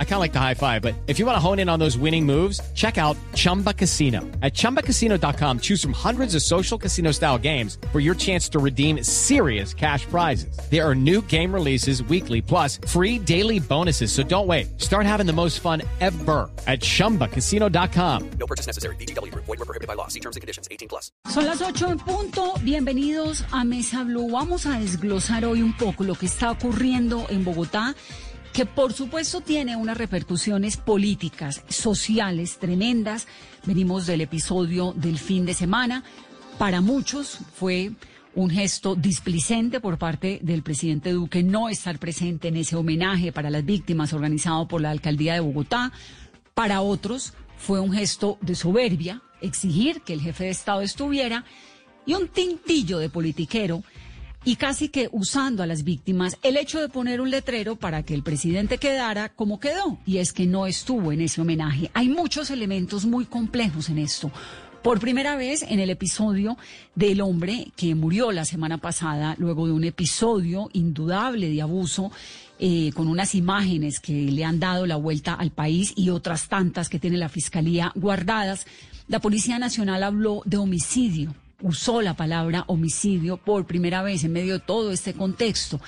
I kind of like the high five, but if you want to hone in on those winning moves, check out Chumba Casino. At ChumbaCasino.com, choose from hundreds of social casino style games for your chance to redeem serious cash prizes. There are new game releases weekly, plus free daily bonuses. So don't wait. Start having the most fun ever at ChumbaCasino.com. No purchase necessary. BGW. Void were prohibited by law. See terms and conditions. 18 plus. Son las 8 en punto. Bienvenidos a Mesa Blue. Vamos a desglosar hoy un poco lo que está ocurriendo en Bogotá, que por supuesto tiene unas repercusiones políticas, sociales tremendas. Venimos del episodio del fin de semana. Para muchos fue un gesto displicente por parte del presidente Duque no estar presente en ese homenaje para las víctimas organizado por la alcaldía de Bogotá. Para otros fue un gesto de soberbia, exigir que el jefe de Estado estuviera y un tintillo de politiquero y casi que usando a las víctimas el hecho de poner un letrero para que el presidente quedara como quedó, y es que no estuvo en ese homenaje. Hay muchos elementos muy complejos en esto. Por primera vez en el episodio del hombre que murió la semana pasada, luego de un episodio indudable de abuso, eh, con unas imágenes que le han dado la vuelta al país y otras tantas que tiene la Fiscalía guardadas, la Policía Nacional habló de homicidio usó la palabra homicidio por primera vez en medio de todo este contexto.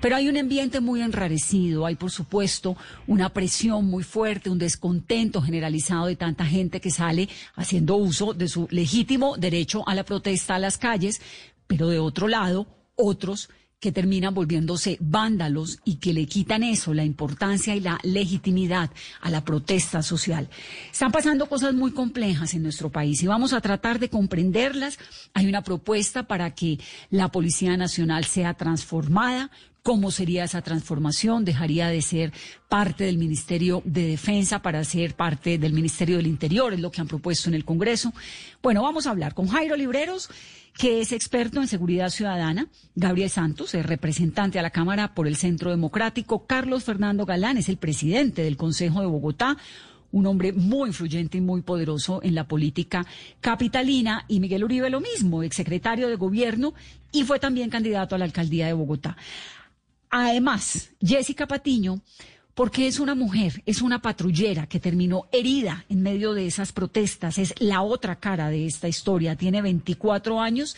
Pero hay un ambiente muy enrarecido, hay por supuesto una presión muy fuerte, un descontento generalizado de tanta gente que sale haciendo uso de su legítimo derecho a la protesta a las calles, pero de otro lado, otros que terminan volviéndose vándalos y que le quitan eso, la importancia y la legitimidad a la protesta social. Están pasando cosas muy complejas en nuestro país y vamos a tratar de comprenderlas. Hay una propuesta para que la Policía Nacional sea transformada. ¿Cómo sería esa transformación? ¿Dejaría de ser parte del Ministerio de Defensa para ser parte del Ministerio del Interior? Es lo que han propuesto en el Congreso. Bueno, vamos a hablar con Jairo Libreros que es experto en seguridad ciudadana, Gabriel Santos, es representante a la Cámara por el Centro Democrático, Carlos Fernando Galán es el presidente del Consejo de Bogotá, un hombre muy influyente y muy poderoso en la política capitalina, y Miguel Uribe lo mismo, exsecretario de gobierno y fue también candidato a la alcaldía de Bogotá. Además, Jessica Patiño porque es una mujer, es una patrullera que terminó herida en medio de esas protestas, es la otra cara de esta historia, tiene 24 años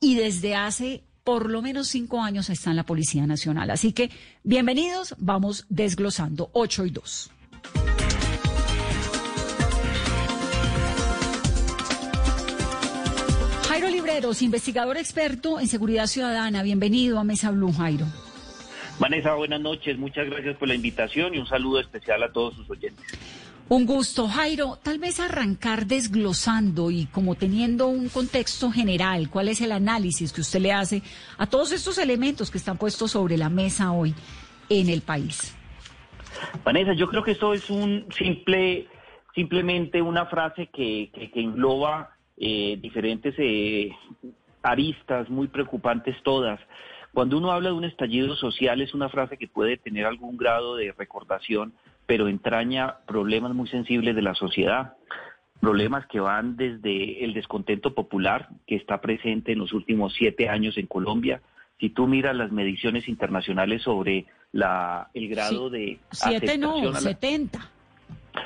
y desde hace por lo menos cinco años está en la Policía Nacional. Así que bienvenidos, vamos desglosando 8 y 2. Jairo Libreros, investigador experto en seguridad ciudadana, bienvenido a Mesa Blue, Jairo. Vanessa, buenas noches. Muchas gracias por la invitación y un saludo especial a todos sus oyentes. Un gusto, Jairo. Tal vez arrancar desglosando y como teniendo un contexto general, ¿cuál es el análisis que usted le hace a todos estos elementos que están puestos sobre la mesa hoy en el país? Vanessa, yo creo que esto es un simple, simplemente una frase que, que, engloba eh, diferentes eh, aristas muy preocupantes todas. Cuando uno habla de un estallido social es una frase que puede tener algún grado de recordación, pero entraña problemas muy sensibles de la sociedad, problemas que van desde el descontento popular que está presente en los últimos siete años en Colombia. Si tú miras las mediciones internacionales sobre la, el grado de... Siete no, setenta.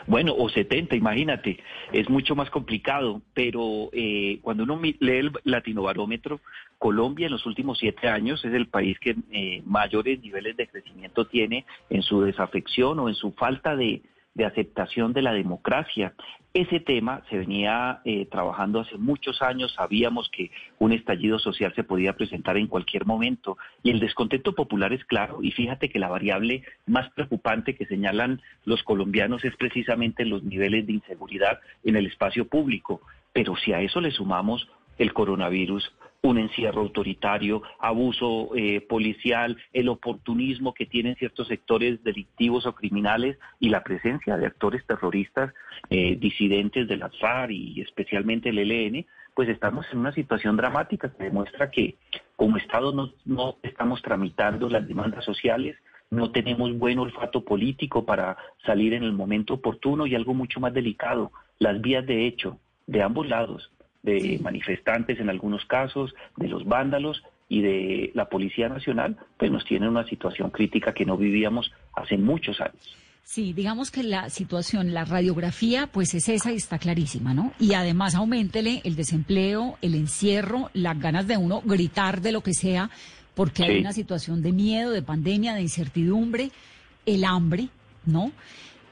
Bueno, o 70, imagínate, es mucho más complicado, pero eh, cuando uno lee el latinobarómetro, Colombia en los últimos siete años es el país que eh, mayores niveles de crecimiento tiene en su desafección o en su falta de, de aceptación de la democracia. Ese tema se venía eh, trabajando hace muchos años, sabíamos que un estallido social se podía presentar en cualquier momento. Y el descontento popular es claro. Y fíjate que la variable más preocupante que señalan los colombianos es precisamente los niveles de inseguridad en el espacio público, pero si a eso le sumamos el coronavirus, un encierro autoritario, abuso eh, policial, el oportunismo que tienen ciertos sectores delictivos o criminales y la presencia de actores terroristas eh, disidentes de la FARC y especialmente el ELN, pues estamos en una situación dramática que demuestra que como Estado no, no estamos tramitando las demandas sociales, no tenemos buen olfato político para salir en el momento oportuno y algo mucho más delicado, las vías de hecho de ambos lados de manifestantes en algunos casos, de los vándalos y de la Policía Nacional, pues nos tiene una situación crítica que no vivíamos hace muchos años. Sí, digamos que la situación, la radiografía, pues es esa y está clarísima, ¿no? Y además aumentele el desempleo, el encierro, las ganas de uno gritar de lo que sea, porque hay una situación de miedo, de pandemia, de incertidumbre, el hambre, ¿no?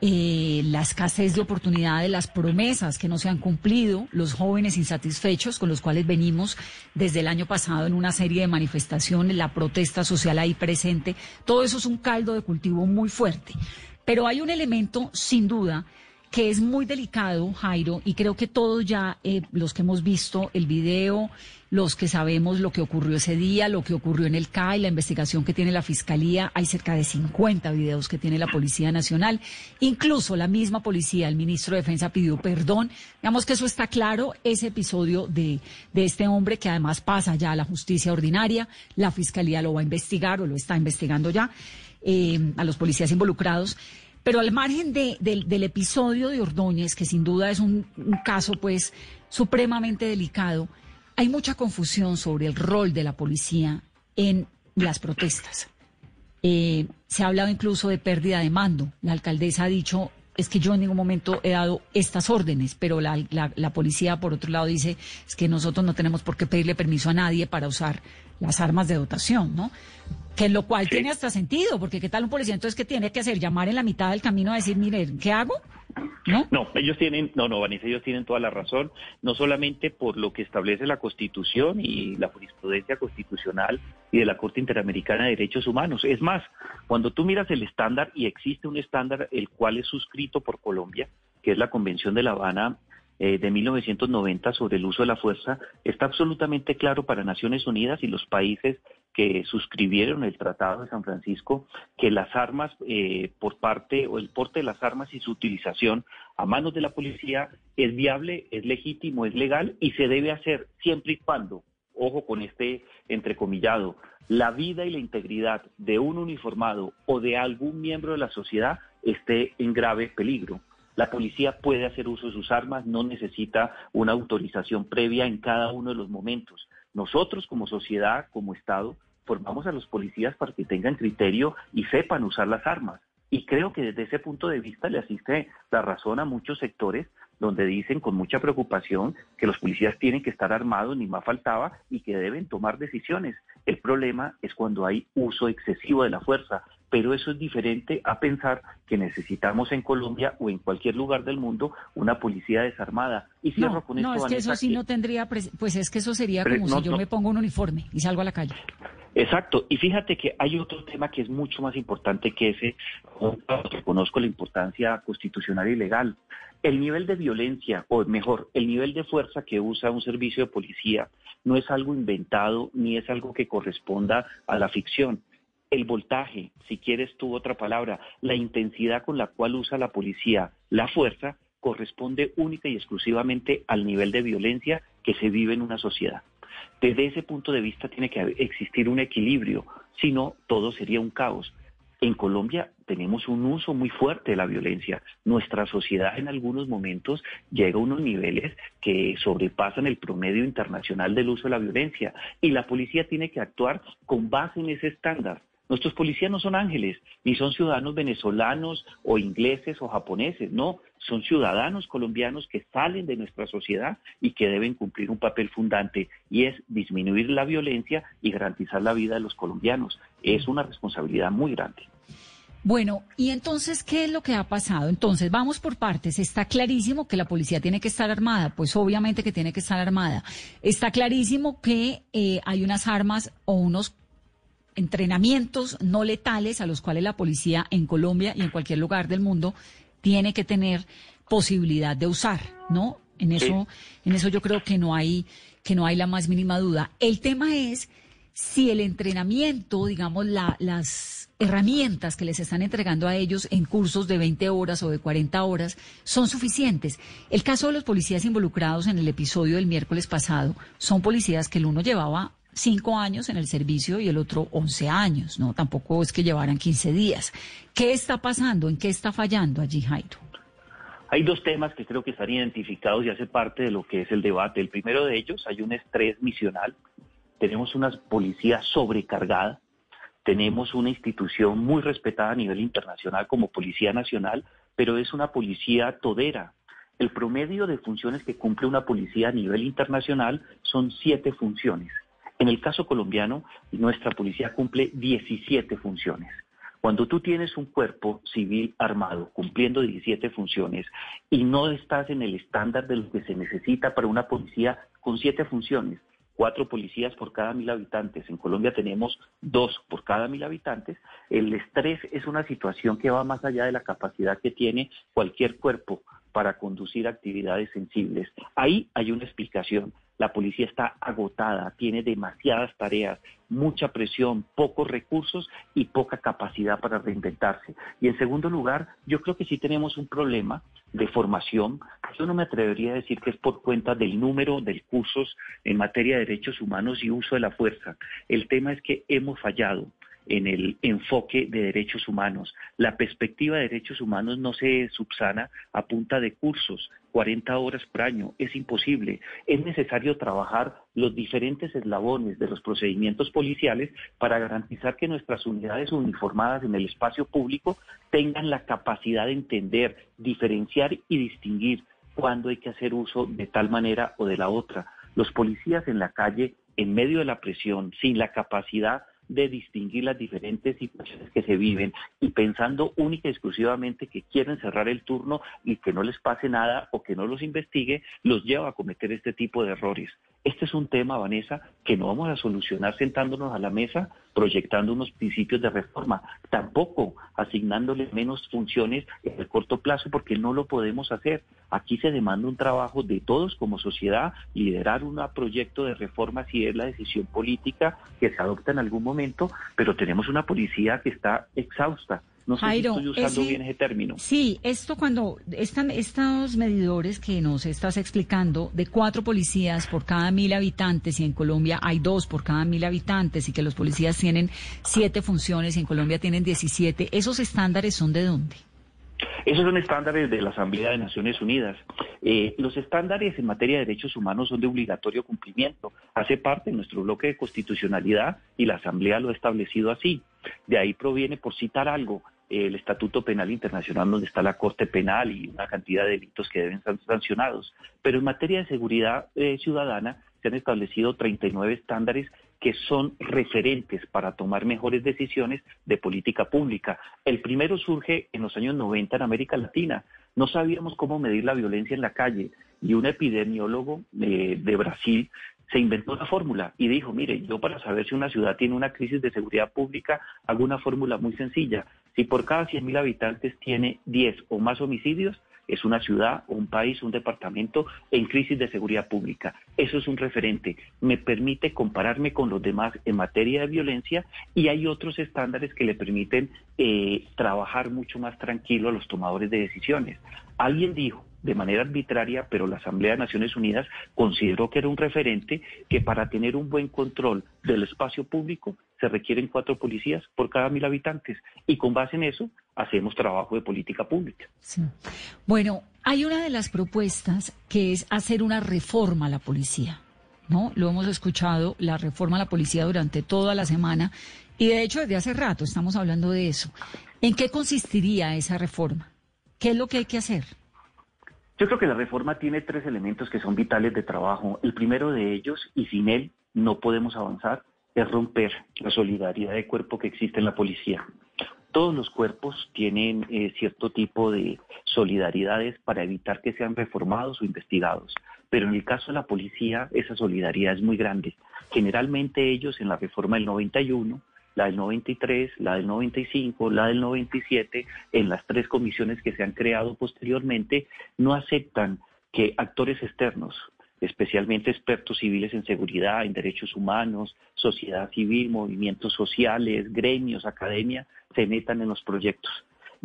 Eh, la escasez de oportunidades, las promesas que no se han cumplido, los jóvenes insatisfechos con los cuales venimos desde el año pasado en una serie de manifestaciones, la protesta social ahí presente, todo eso es un caldo de cultivo muy fuerte. Pero hay un elemento, sin duda, que es muy delicado, Jairo, y creo que todos ya, eh, los que hemos visto el video, los que sabemos lo que ocurrió ese día, lo que ocurrió en el CAI, la investigación que tiene la Fiscalía, hay cerca de 50 videos que tiene la Policía Nacional, incluso la misma policía, el ministro de Defensa pidió perdón, digamos que eso está claro, ese episodio de, de este hombre que además pasa ya a la justicia ordinaria, la Fiscalía lo va a investigar o lo está investigando ya. Eh, a los policías involucrados. Pero al margen del episodio de Ordóñez, que sin duda es un, caso pues supremamente delicado, hay mucha confusión sobre el rol de la policía en las protestas. Eh, se ha hablado incluso de pérdida de mando. La alcaldesa ha dicho, es que yo en ningún momento he dado estas órdenes, pero la, la, policía, por otro lado, dice, es que nosotros no tenemos por qué pedirle permiso a nadie para usar las armas de dotación, ¿no? Que lo cual tiene hasta sentido, porque ¿qué tal un policía entonces qué tiene que hacer? ¿Llamar en la mitad del camino a decir, mire, ¿qué hago? ¿No? Ellos tienen, no, no, Vanessa, ellos tienen toda la razón, no solamente por lo que establece la Constitución y la jurisprudencia constitucional y de la Corte Interamericana de Derechos Humanos. Es más, cuando tú miras el estándar, y existe un estándar el cual es suscrito por Colombia, que es la Convención de La Habana eh, de 1990 sobre el uso de la fuerza está absolutamente claro para Naciones Unidas y los países que suscribieron el Tratado de San Francisco que las armas eh, por parte o el porte de las armas y su utilización a manos de la policía es viable, es legítimo, es legal y se debe hacer siempre y cuando, ojo con este entrecomillado, la vida y la integridad de un uniformado o de algún miembro de la sociedad esté en grave peligro. La policía puede hacer uso de sus armas, no necesita una autorización previa en cada uno de los momentos. Nosotros como sociedad, como Estado, formamos a los policías para que tengan criterio y sepan usar las armas. Y creo que desde ese punto de vista le asiste la razón a muchos sectores donde dicen con mucha preocupación que los policías tienen que estar armados, ni más faltaba, y que deben tomar decisiones. El problema es cuando hay uso excesivo de la fuerza, pero eso es diferente a pensar que necesitamos en Colombia o en cualquier lugar del mundo una policía desarmada. Y cierro con no, es que eso sí no tendría, pues es que eso sería como si yo me pongo un uniforme y salgo a la calle. Exacto, y fíjate que hay otro tema que es mucho más importante que ese, reconozco la importancia constitucional y legal. El nivel de violencia, o mejor, el nivel de fuerza que usa un servicio de policía no es algo inventado ni es algo que corresponda a la ficción el voltaje, si quieres tú otra palabra, la intensidad con la cual usa la policía la fuerza, corresponde única y exclusivamente al nivel de violencia que se vive en una sociedad. Desde ese punto de vista tiene que existir un equilibrio, si no, todo sería un caos. En Colombia tenemos un uso muy fuerte de la violencia. Nuestra sociedad en algunos momentos llega a unos niveles que sobrepasan el promedio internacional del uso de la violencia y la policía tiene que actuar con base en ese estándar. Nuestros policías no son ángeles, ni son ciudadanos venezolanos o ingleses o japoneses, no, son ciudadanos colombianos que salen de nuestra sociedad y que deben cumplir un papel fundante y es disminuir la violencia y garantizar la vida de los colombianos. Es una responsabilidad muy grande. Bueno, y entonces, ¿qué es lo que ha pasado? Entonces, vamos por partes. Está clarísimo que la policía tiene que estar armada, pues obviamente que tiene que estar armada. Está clarísimo que eh, hay unas armas o unos entrenamientos no letales a los cuales la policía en Colombia y en cualquier lugar del mundo tiene que tener posibilidad de usar, ¿no? En eso, en eso yo creo que no hay, que no hay la más mínima duda. El tema es si el entrenamiento, digamos, las herramientas que les están entregando a ellos en cursos de 20 horas o de 40 horas son suficientes. El caso de los policías involucrados en el episodio del miércoles pasado son policías que el uno llevaba cinco años en el servicio y el otro once años, ¿no? Tampoco es que llevaran quince días. ¿Qué está pasando? ¿En qué está fallando allí, Jairo? Hay dos temas que creo que están identificados y hace parte de lo que es el debate. El primero de ellos, hay un estrés misional. Tenemos una policía sobrecargada. Tenemos una institución muy respetada a nivel internacional como Policía Nacional, pero es una policía todera. El promedio de funciones que cumple una policía a nivel internacional son siete funciones. En el caso colombiano, nuestra policía cumple 17 funciones. Cuando tú tienes un cuerpo civil armado cumpliendo 17 funciones y no estás en el estándar de lo que se necesita para una policía con siete funciones, cuatro policías por cada mil habitantes, en Colombia tenemos dos por cada mil habitantes, el estrés es una situación que va más allá de la capacidad que tiene cualquier cuerpo para conducir actividades sensibles. Ahí hay una explicación. La policía está agotada, tiene demasiadas tareas, mucha presión, pocos recursos y poca capacidad para reinventarse. Y en segundo lugar, yo creo que sí tenemos un problema de formación. Yo no me atrevería a decir que es por cuenta del número de cursos en materia de derechos humanos y uso de la fuerza. El tema es que hemos fallado en el enfoque de derechos humanos. La perspectiva de derechos humanos no se subsana a punta de cursos, 40 horas por año, es imposible. Es necesario trabajar los diferentes eslabones de los procedimientos policiales para garantizar que nuestras unidades uniformadas en el espacio público tengan la capacidad de entender, diferenciar y distinguir cuándo hay que hacer uso de tal manera o de la otra. Los policías en la calle, en medio de la presión, sin la capacidad de distinguir las diferentes situaciones que se viven y pensando única y exclusivamente que quieren cerrar el turno y que no les pase nada o que no los investigue, los lleva a cometer este tipo de errores. Este es un tema, Vanessa, que no vamos a solucionar sentándonos a la mesa proyectando unos principios de reforma, tampoco asignándole menos funciones en el corto plazo porque no lo podemos hacer. Aquí se demanda un trabajo de todos como sociedad, liderar un proyecto de reforma si es la decisión política que se adopta en algún momento, pero tenemos una policía que está exhausta no sé si estoy usando bien ese término. Sí, esto cuando están estos medidores que nos estás explicando de cuatro policías por cada mil habitantes y en Colombia hay dos por cada mil habitantes y que los policías tienen siete funciones y en Colombia tienen diecisiete, ¿esos estándares son de dónde? Esos son estándares de la Asamblea de Naciones Unidas. Eh, los estándares en materia de derechos humanos son de obligatorio cumplimiento. Hace parte de nuestro bloque de constitucionalidad y la Asamblea lo ha establecido así. De ahí proviene, por citar algo, el Estatuto Penal Internacional, donde está la Corte Penal y una cantidad de delitos que deben ser sancionados. Pero en materia de seguridad eh, ciudadana se han establecido 39 estándares que son referentes para tomar mejores decisiones de política pública. El primero surge en los años 90 en América Latina. No sabíamos cómo medir la violencia en la calle y un epidemiólogo eh, de Brasil se inventó una fórmula y dijo, mire, yo para saber si una ciudad tiene una crisis de seguridad pública, hago una fórmula muy sencilla. Si por cada 100.000 habitantes tiene 10 o más homicidios, es una ciudad, un país, un departamento en crisis de seguridad pública. Eso es un referente. Me permite compararme con los demás en materia de violencia y hay otros estándares que le permiten eh, trabajar mucho más tranquilo a los tomadores de decisiones. Alguien dijo, de manera arbitraria, pero la Asamblea de Naciones Unidas consideró que era un referente que para tener un buen control del espacio público se requieren cuatro policías por cada mil habitantes y con base en eso hacemos trabajo de política pública. Bueno, hay una de las propuestas que es hacer una reforma a la policía. ¿No? Lo hemos escuchado, la reforma a la policía durante toda la semana y de hecho desde hace rato estamos hablando de eso. ¿En qué consistiría esa reforma? ¿Qué es lo que hay que hacer? Yo creo que la reforma tiene tres elementos que son vitales de trabajo. El primero de ellos, y sin él no podemos avanzar, es romper la solidaridad de cuerpo que existe en la policía. Todos los cuerpos tienen eh, cierto tipo de solidaridades para evitar que sean reformados o investigados, pero en el caso de la policía esa solidaridad es muy grande. Generalmente ellos en la reforma del 91 la del 93, la del 95, la del 97, en las tres comisiones que se han creado posteriormente, no aceptan que actores externos, especialmente expertos civiles en seguridad, en derechos humanos, sociedad civil, movimientos sociales, gremios, academia, se metan en los proyectos.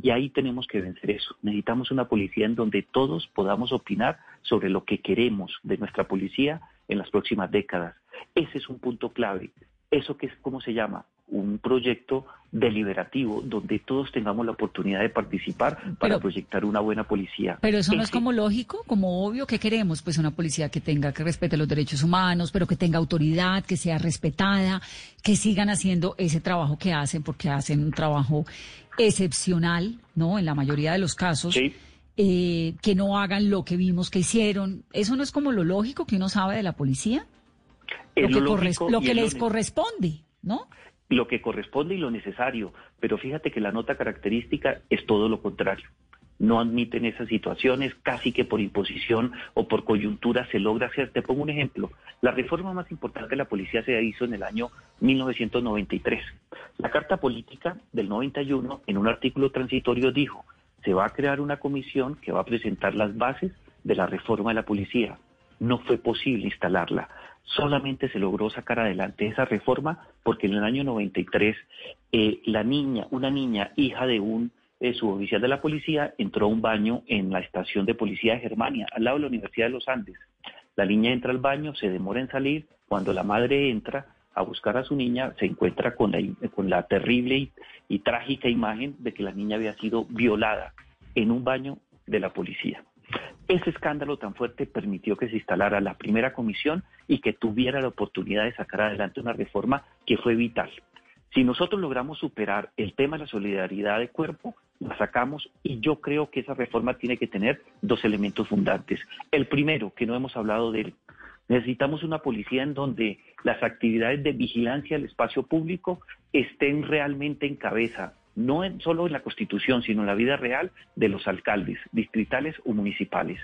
Y ahí tenemos que vencer eso. Necesitamos una policía en donde todos podamos opinar sobre lo que queremos de nuestra policía en las próximas décadas. Ese es un punto clave. ¿Eso que es cómo se llama? Un proyecto deliberativo donde todos tengamos la oportunidad de participar para Pero- proyectar una buena policía. Pero eso no es como lógico, como obvio que queremos, pues una policía que tenga, que respete los derechos humanos, pero que tenga autoridad, que sea respetada, que sigan haciendo ese trabajo que hacen, porque hacen un trabajo excepcional, ¿no? En la mayoría de los casos. Sí. eh, que no hagan lo que vimos que hicieron. ¿Eso no es como lo lógico que uno sabe de la policía? Es lo que, lo lógico lo les corresponde, ¿no? Lo que corresponde y lo necesario. Pero fíjate que la nota característica es todo lo contrario. No admiten esas situaciones, casi que por imposición o por coyuntura se logra hacer. Te pongo un ejemplo. La reforma más importante de la policía se hizo en el año 1993. La Carta Política del 91, en un artículo transitorio, dijo, se va a crear una comisión que va a presentar las bases de la reforma de la policía. No fue posible instalarla. Solamente se logró sacar adelante esa reforma porque en el año 93 eh, la niña, una niña hija de un eh, suboficial de la policía, entró a un baño en la estación de policía de Germania, al lado de la Universidad de los Andes. La niña entra al baño, se demora en salir. Cuando la madre entra a buscar a su niña, se encuentra con la, con la terrible y, y trágica imagen de que la niña había sido violada en un baño de la policía. Ese escándalo tan fuerte permitió que se instalara la primera comisión y que tuviera la oportunidad de sacar adelante una reforma que fue vital. Si nosotros logramos superar el tema de la solidaridad de cuerpo, la sacamos y yo creo que esa reforma tiene que tener dos elementos fundantes. El primero, que no hemos hablado de él, necesitamos una policía en donde las actividades de vigilancia del espacio público estén realmente en cabeza, no en- solo en la Constitución, sino en la vida real de los alcaldes, distritales o municipales.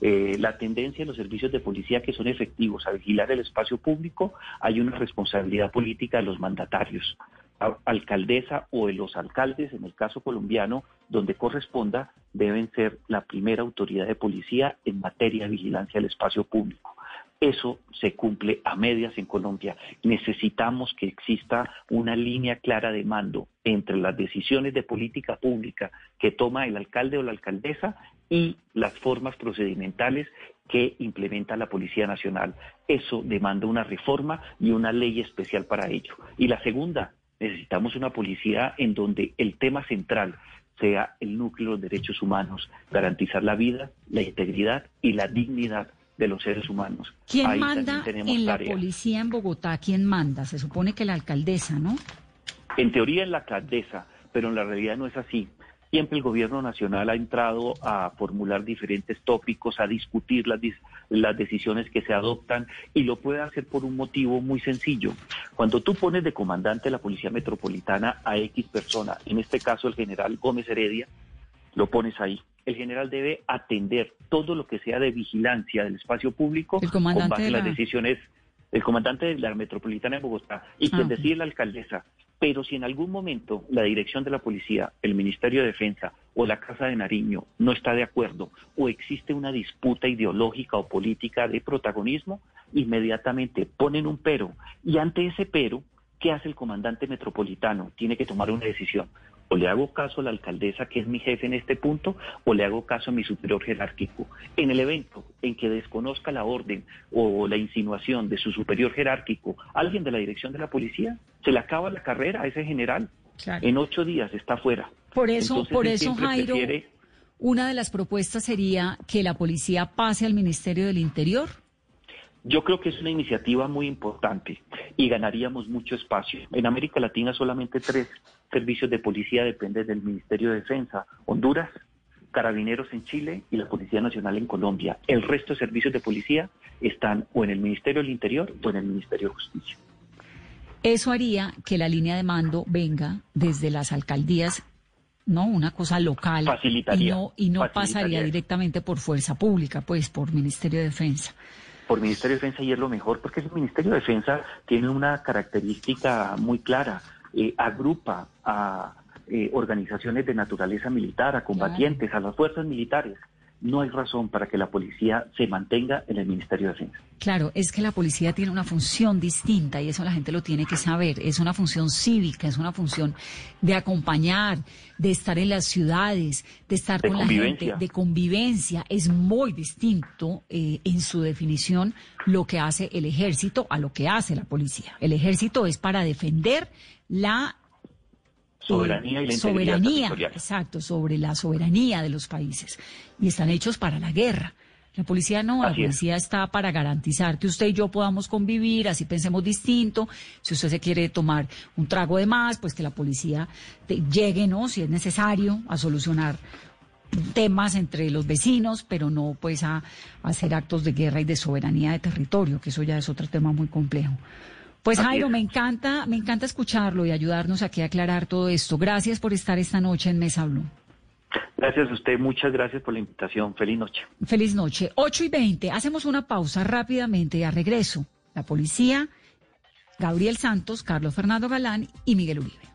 Eh, la tendencia en los servicios de policía que son efectivos a vigilar el espacio público, hay una responsabilidad política de los mandatarios, alcaldesa o de los alcaldes, en el caso colombiano, donde corresponda, deben ser la primera autoridad de policía en materia de vigilancia del espacio público. Eso se cumple a medias en Colombia. Necesitamos que exista una línea clara de mando entre las decisiones de política pública que toma el alcalde o la alcaldesa y las formas procedimentales que implementa la Policía Nacional. Eso demanda una reforma y una ley especial para ello. Y la segunda, necesitamos una policía en donde el tema central sea el núcleo de los derechos humanos, garantizar la vida, la integridad y la dignidad de los seres humanos. ¿Quién Ahí manda en la tarea. policía en Bogotá? ¿Quién manda? Se supone que la alcaldesa, ¿no? En teoría es la alcaldesa, pero en la realidad no es así. Siempre el gobierno nacional ha entrado a formular diferentes tópicos, a discutir las, las decisiones que se adoptan y lo puede hacer por un motivo muy sencillo. Cuando tú pones de comandante de la Policía Metropolitana a X persona, en este caso el general Gómez Heredia, lo pones ahí. El general debe atender todo lo que sea de vigilancia del espacio público El con base en las la- decisiones del comandante de la metropolitana de Bogotá y Ah, quien ok. decide la alcaldesa. Pero si en algún momento la dirección de la policía, el Ministerio de Defensa o la Casa de Nariño no está de acuerdo o existe una disputa ideológica o política de protagonismo, inmediatamente ponen un pero. Y ante ese pero, ¿qué hace el comandante metropolitano? Tiene que tomar una decisión. O le hago caso a la alcaldesa, que es mi jefe en este punto, o le hago caso a mi superior jerárquico. En el evento en que desconozca la orden o la insinuación de su superior jerárquico, alguien de la dirección de la policía, se le acaba la carrera a ese general. Claro. En ocho días está fuera. Por eso, Entonces, por eso, Jairo, prefiere- una de las propuestas sería que la policía pase al Ministerio del Interior. Yo creo que es una iniciativa muy importante y ganaríamos mucho espacio. En América Latina solamente tres servicios de policía dependen del Ministerio de Defensa. Honduras, Carabineros en Chile y la Policía Nacional en Colombia. El resto de servicios de policía están o en el Ministerio del Interior o en el Ministerio de Justicia. Eso haría que la línea de mando venga desde las alcaldías, ¿no? Una cosa local. Facilitaría, Y no, y no pasaría directamente por fuerza pública, pues por Ministerio de Defensa. Por Ministerio de Defensa y es lo mejor, porque el Ministerio de Defensa tiene una característica muy clara, eh, agrupa a eh, organizaciones de naturaleza militar, a combatientes, a las fuerzas militares, no hay razón para que la policía se mantenga en el Ministerio de Defensa. Claro, es que la policía tiene una función distinta y eso la gente lo tiene que saber. Es una función cívica, es una función de acompañar, de estar en las ciudades, de estar De con la gente, de convivencia. Es muy distinto eh, en su definición lo que hace el ejército a lo que hace la policía. El ejército es para defender la Soberanía y la integridad soberanía, territorial. exacto, sobre la soberanía de los países. Y están hechos para la guerra. La policía no, la es. policía está para garantizar que usted y yo podamos convivir, así pensemos distinto. Si usted se quiere tomar un trago de más, pues que la policía te- llegue, ¿no? Si es necesario, a solucionar temas entre los vecinos, pero no pues a, a hacer actos de guerra y de soberanía de territorio, que eso ya es otro tema muy complejo. Pues Así Jairo, es. me encanta, me encanta escucharlo y ayudarnos aquí a aclarar todo esto. Gracias por estar esta noche en Mesa Blue. Gracias a usted, muchas gracias por la invitación. Feliz noche. Feliz noche. 8 y 20. Hacemos una pausa rápidamente y a regreso. La policía, Gabriel Santos, Carlos Fernando Galán y Miguel Uribe.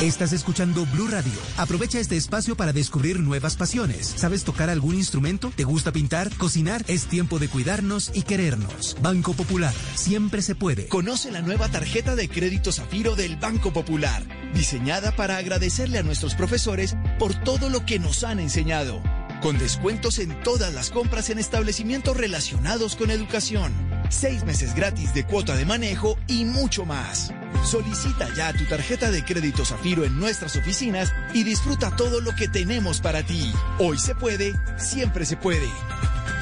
Estás escuchando Blue Radio. Aprovecha este espacio para descubrir nuevas pasiones. ¿Sabes tocar algún instrumento? ¿Te gusta pintar? ¿Cocinar? Es tiempo de cuidarnos y querernos. Banco Popular. Siempre se puede. Conoce la nueva tarjeta de crédito Zafiro del Banco Popular, diseñada para agradecerle a nuestros profesores por todo lo que nos han enseñado, con descuentos en todas las compras en establecimientos relacionados con educación, seis meses gratis de cuota de manejo y mucho más. Solicita ya tu tarjeta de crédito Zafiro en nuestras oficinas y disfruta todo lo que tenemos para ti. Hoy se puede, siempre se puede.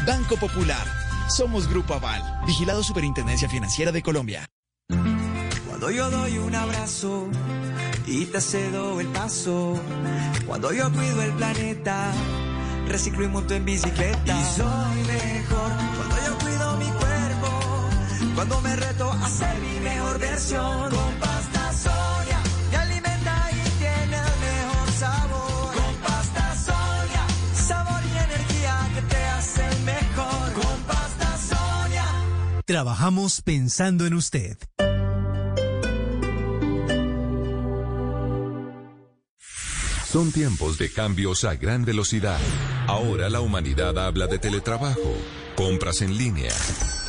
Banco Popular. Somos Grupo Aval, vigilado Superintendencia Financiera de Colombia. Cuando yo doy un abrazo y te cedo el paso. Cuando yo cuido el planeta, reciclo y monto en bicicleta. Y soy mejor cuando Cuando me reto a ser mi mejor versión. Con pasta soya me alimenta y tiene el mejor sabor. Con pasta soya, sabor y energía que te hacen mejor. Con pasta soya. Trabajamos pensando en usted. Son tiempos de cambios a gran velocidad. Ahora la humanidad habla de teletrabajo, compras en línea,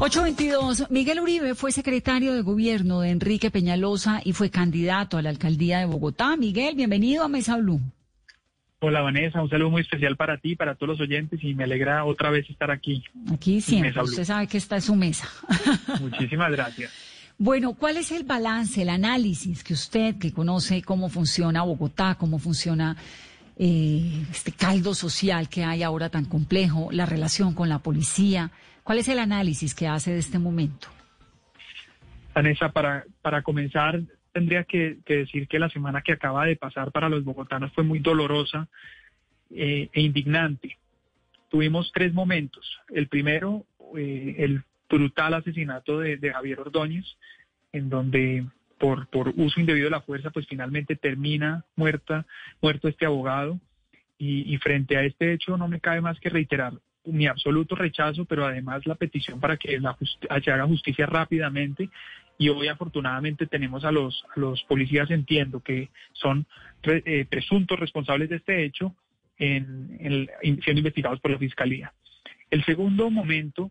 Ocho veintidós. Miguel Uribe fue secretario de gobierno de Enrique Peñalosa y fue candidato a la alcaldía de Bogotá. Miguel, bienvenido a Mesa Blue. Hola Vanessa, un saludo muy especial para ti, para todos los oyentes y me alegra otra vez estar aquí. Aquí siempre, usted sabe que esta es su mesa. Muchísimas gracias. Bueno, ¿cuál es el balance, el análisis que usted, que conoce cómo funciona Bogotá, cómo funciona eh, este caldo social que hay ahora tan complejo, la relación con la policía? ¿Cuál es el análisis que hace de este momento? Vanessa, para, para comenzar, tendría que, decir que la semana que acaba de pasar para los bogotanos fue muy dolorosa eh, e indignante. Tuvimos tres momentos. El primero, eh, el brutal asesinato de, de Javier Ordóñez, en donde por, por uso indebido de la fuerza, pues finalmente termina muerta, muerto este abogado. Y, y frente a este hecho no me cabe más que reiterar mi absoluto rechazo, pero además la petición para que la se haga justicia rápidamente. Y hoy afortunadamente tenemos a los, policías, entiendo que son eh, presuntos responsables de este hecho, siendo investigados por la Fiscalía. El segundo momento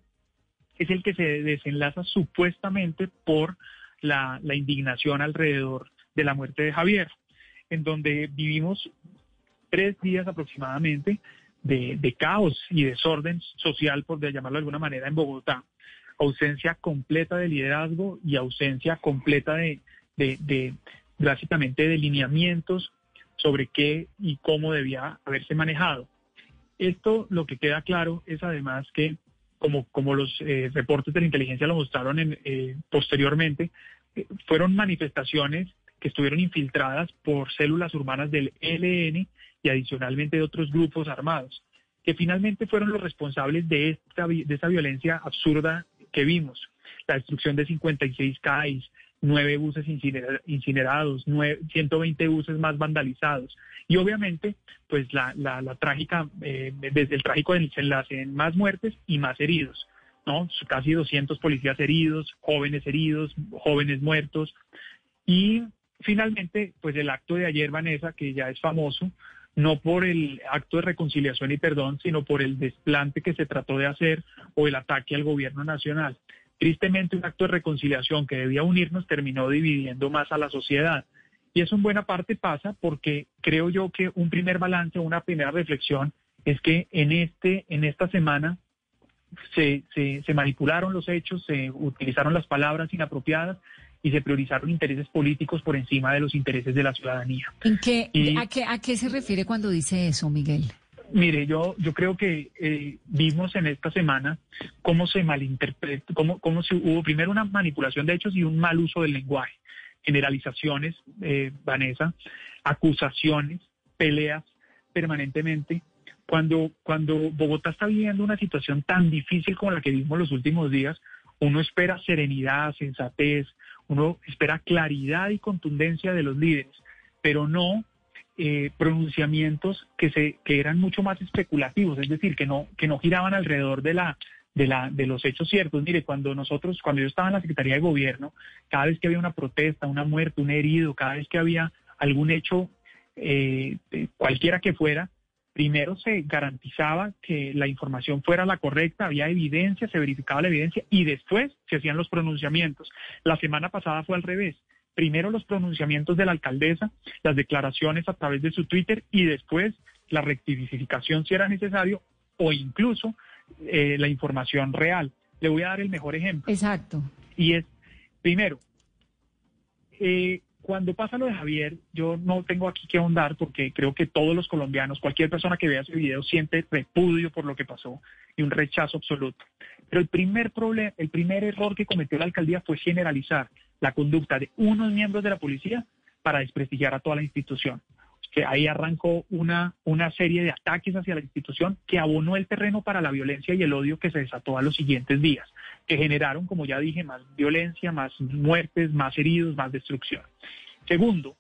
es el que se desenlaza supuestamente por la indignación alrededor de la muerte de Javier. en donde vivimos tres días aproximadamente de, de caos y desorden social, por llamarlo de alguna manera, en Bogotá. Ausencia completa de liderazgo y ausencia completa de, de, de básicamente de lineamientos sobre qué y cómo debía haberse manejado. Esto lo que queda claro es además que, como, como los eh, reportes de la inteligencia lo mostraron en, eh, posteriormente, eh, fueron manifestaciones que estuvieron infiltradas por células urbanas del ELN y adicionalmente de otros grupos armados, que finalmente fueron los responsables de esta, de esta violencia absurda que vimos. La destrucción de 56 CAIs, nueve buses incinerados, 120 buses más vandalizados. Y obviamente, pues la, la, trágica, eh, desde el trágico desenlace en más muertes y más heridos, ¿no? Casi 200 policías heridos, jóvenes heridos, jóvenes muertos. Y finalmente, pues el acto de ayer, Vanessa, que ya es famoso, no por el acto de reconciliación y perdón, sino por el desplante que se trató de hacer o el ataque al gobierno nacional. Tristemente, un acto de reconciliación que debía unirnos terminó dividiendo más a la sociedad. Y eso en buena parte pasa porque creo yo que un primer balance, una primera reflexión es que en, este, en esta semana se, se, manipularon los hechos, se utilizaron las palabras inapropiadas y se priorizaron intereses políticos por encima de los intereses de la ciudadanía. ¿En qué, a, qué, ¿A qué se refiere cuando dice eso, Miguel? Mire, yo, yo creo que eh, vimos en esta semana cómo se malinterpretó, cómo, cómo se, hubo primero una manipulación de hechos y un mal uso del lenguaje, generalizaciones, eh, Vanessa, acusaciones, peleas permanentemente. Cuando, cuando Bogotá está viviendo una situación tan difícil como la que vimos los últimos días, uno espera serenidad, sensatez, uno espera claridad y contundencia de los líderes, pero no eh, pronunciamientos que se que eran mucho más especulativos, es decir, que no que no giraban alrededor de la de la de los hechos ciertos. Mire, cuando nosotros cuando yo estaba en la Secretaría de Gobierno, cada vez que había una protesta, una muerte, un herido, cada vez que había algún hecho eh, cualquiera que fuera, primero se garantizaba que la información fuera la correcta, había evidencia, se verificaba la evidencia y después se hacían los pronunciamientos. La semana pasada fue al revés primero los pronunciamientos de la alcaldesa, las declaraciones a través de su Twitter y después la rectificación si era necesario o incluso eh, la información real. Le voy a dar el mejor ejemplo. Exacto. Y es, primero, eh, cuando pasa lo de Javier, yo no tengo aquí que ahondar porque creo que todos los colombianos, cualquier persona que vea ese video siente repudio por lo que pasó y un rechazo absoluto. Pero el primer problema, el primer error que cometió la alcaldía fue generalizar la conducta de unos miembros de la policía para desprestigiar a toda la institución. Ahí arrancó una, una serie de ataques hacia la institución que abonó el terreno para la violencia y el odio que se desató a los siguientes días, que generaron, como ya dije, más violencia, más muertes, más heridos, más destrucción. Segundo,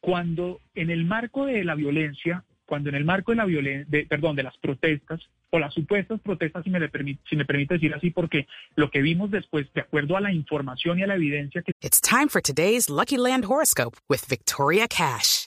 cuando en el marco de la violencia cuando en el marco de la violencia, perdón, de las protestas o las supuestas protestas, si me, le permite, si me permite decir así, porque lo que vimos después, de acuerdo a la información y a la evidencia que... It's time for today's Lucky Land horoscope with Victoria Cash.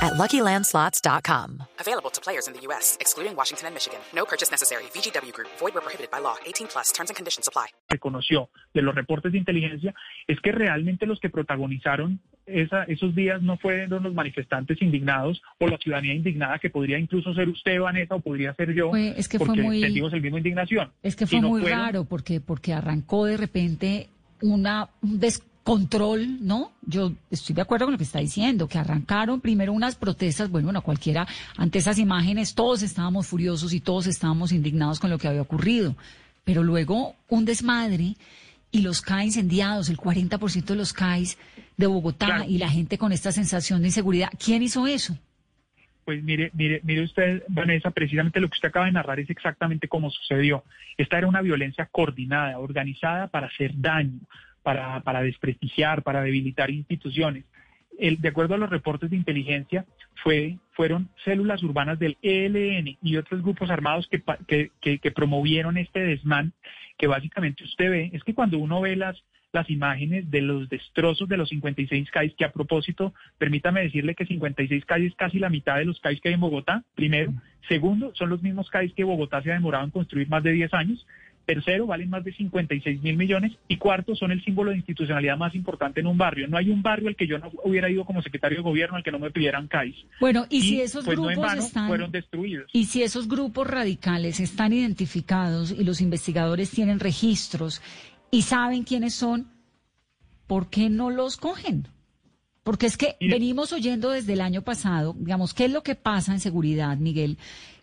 at LuckyLandSlots.com. Available to players in the U.S., excluding Washington and Michigan. No purchase necessary. VGW Group. Void where prohibited by law. 18 plus. Terms and conditions apply. Reconoció de los reportes de inteligencia es que realmente los que protagonizaron esa, esos días no fueron los manifestantes indignados o la ciudadanía indignada que podría incluso ser usted, Vanessa, o podría ser yo, es que porque fue muy, sentimos el mismo indignación. Es que fue muy raro porque, porque arrancó de repente una, un descontrol, ¿no? Yo estoy de acuerdo con lo que está diciendo, que arrancaron primero unas protestas, bueno, bueno, cualquiera, ante esas imágenes todos estábamos furiosos y todos estábamos indignados con lo que había ocurrido, pero luego un desmadre y los CAI incendiados, el 40% de los CAIs de Bogotá y la gente con esta sensación de inseguridad. ¿Quién hizo eso? Pues mire, mire, mire usted, Vanessa, precisamente lo que usted acaba de narrar es exactamente cómo sucedió. Esta era una violencia coordinada, organizada para hacer daño, para, para desprestigiar, para debilitar instituciones. El, de acuerdo a los reportes de inteligencia, fue, fueron células urbanas del ELN y otros grupos armados que, que, que promovieron este desmán que básicamente usted ve, es que cuando uno ve las, las imágenes de los destrozos de los 56 CAIs, que a propósito, permítame decirle que 56 CAIs es casi la mitad de los CAIs que hay en Bogotá, primero. Segundo, son los mismos CAIs que Bogotá se ha demorado en construir más de 10 años. Tercero, valen más de 56 mil millones. Y cuarto, son el símbolo de institucionalidad más importante en un barrio. No hay un barrio al que yo no hubiera ido como secretario de gobierno al que no me pidieran CAIs. Bueno, y, si esos pues no en grupos vano están... fueron destruidos. Y si esos grupos radicales están identificados y los investigadores tienen registros y saben quiénes son, ¿por qué no los cogen? Porque es que Mire. venimos oyendo desde el año pasado, digamos, ¿qué es lo que pasa en seguridad, Miguel?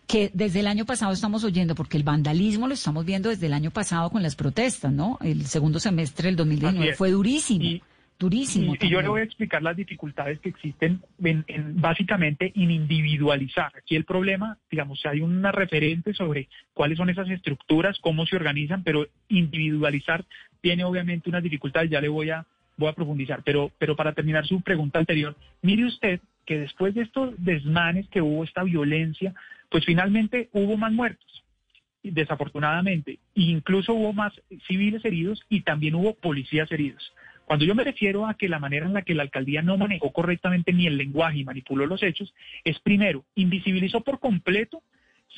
Que desde el año pasado estamos oyendo, porque el vandalismo lo estamos viendo desde el año pasado con las protestas, ¿no? El segundo semestre del 2019 Así es. fue durísimo, Y- durísimo. Y, y yo le voy a explicar las dificultades que existen en, en básicamente en individualizar. Aquí el problema, digamos, hay una referente sobre cuáles son esas estructuras, cómo se organizan, pero individualizar tiene obviamente unas dificultades, ya le voy a, voy a profundizar. Pero, pero para terminar su pregunta anterior, mire usted que después de estos desmanes que hubo, esta violencia, pues finalmente hubo más muertos desafortunadamente, incluso hubo más civiles heridos y también hubo policías heridos. Cuando yo me refiero a que la manera en la que la alcaldía no manejó correctamente ni el lenguaje y manipuló los hechos, es primero, invisibilizó por completo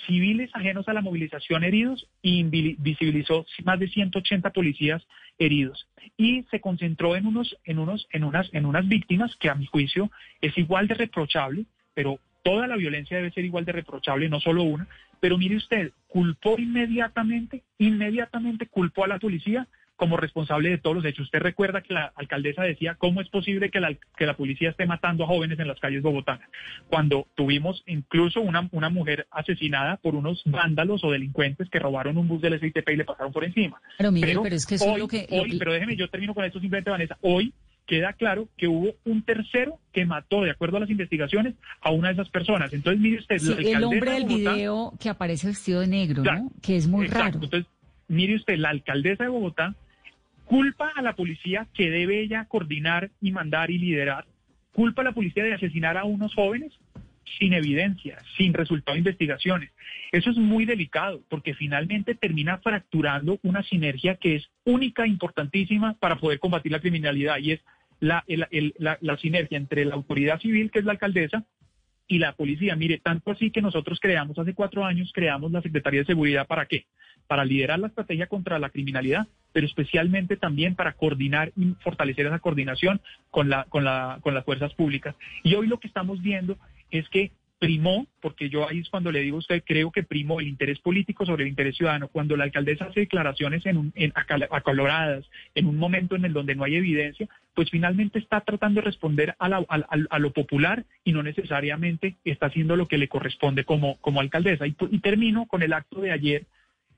civiles ajenos a la movilización heridos y invisibilizó más de 180 policías heridos y se concentró en unos en unos en unas en unas víctimas que a mi juicio es igual de reprochable, pero toda la violencia debe ser igual de reprochable, no solo una, pero mire usted, culpó inmediatamente, inmediatamente culpó a la policía como responsable de todos los hechos. Usted recuerda que la alcaldesa decía, ¿cómo es posible que la, que la policía esté matando a jóvenes en las calles bogotanas? Cuando tuvimos incluso una, una mujer asesinada por unos vándalos o delincuentes que robaron un bus del SITP y le pasaron por encima. Pero, Miguel, pero es que eso es hoy, lo que- hoy, pero déjeme, yo termino con esto simplemente, Vanessa. Hoy queda claro que hubo un tercero que mató, de acuerdo a las investigaciones, a una de esas personas. Entonces, mire usted, Sí, la el hombre de del video que aparece vestido de negro, ¿no? Que es muy Exacto. raro. Entonces, mire usted, la alcaldesa de Bogotá culpa a la policía que debe ella coordinar y mandar y liderar, culpa a la policía de asesinar a unos jóvenes sin evidencia, sin resultado de investigaciones. Eso es muy delicado porque finalmente termina fracturando una sinergia que es única e importantísima para poder combatir la criminalidad y es la, el- el- la, la sinergia entre la autoridad civil, que es la alcaldesa, y la policía. Mire, tanto así que nosotros creamos, hace cuatro años, creamos la Secretaría de Seguridad. ¿Para qué? Para liderar la estrategia contra la criminalidad, pero especialmente también para coordinar y fortalecer esa coordinación con, la, con, la, con las fuerzas públicas. Y hoy lo que estamos viendo es que primó, porque yo ahí es cuando le digo a usted, creo que primó el interés político sobre el interés ciudadano. Cuando la alcaldesa hace declaraciones en un, en acal- acaloradas, en un momento en el donde no hay evidencia, pues finalmente está tratando de responder a, la- a- a lo popular y no necesariamente está haciendo lo que le corresponde como, como alcaldesa. Y, y termino con el acto de ayer,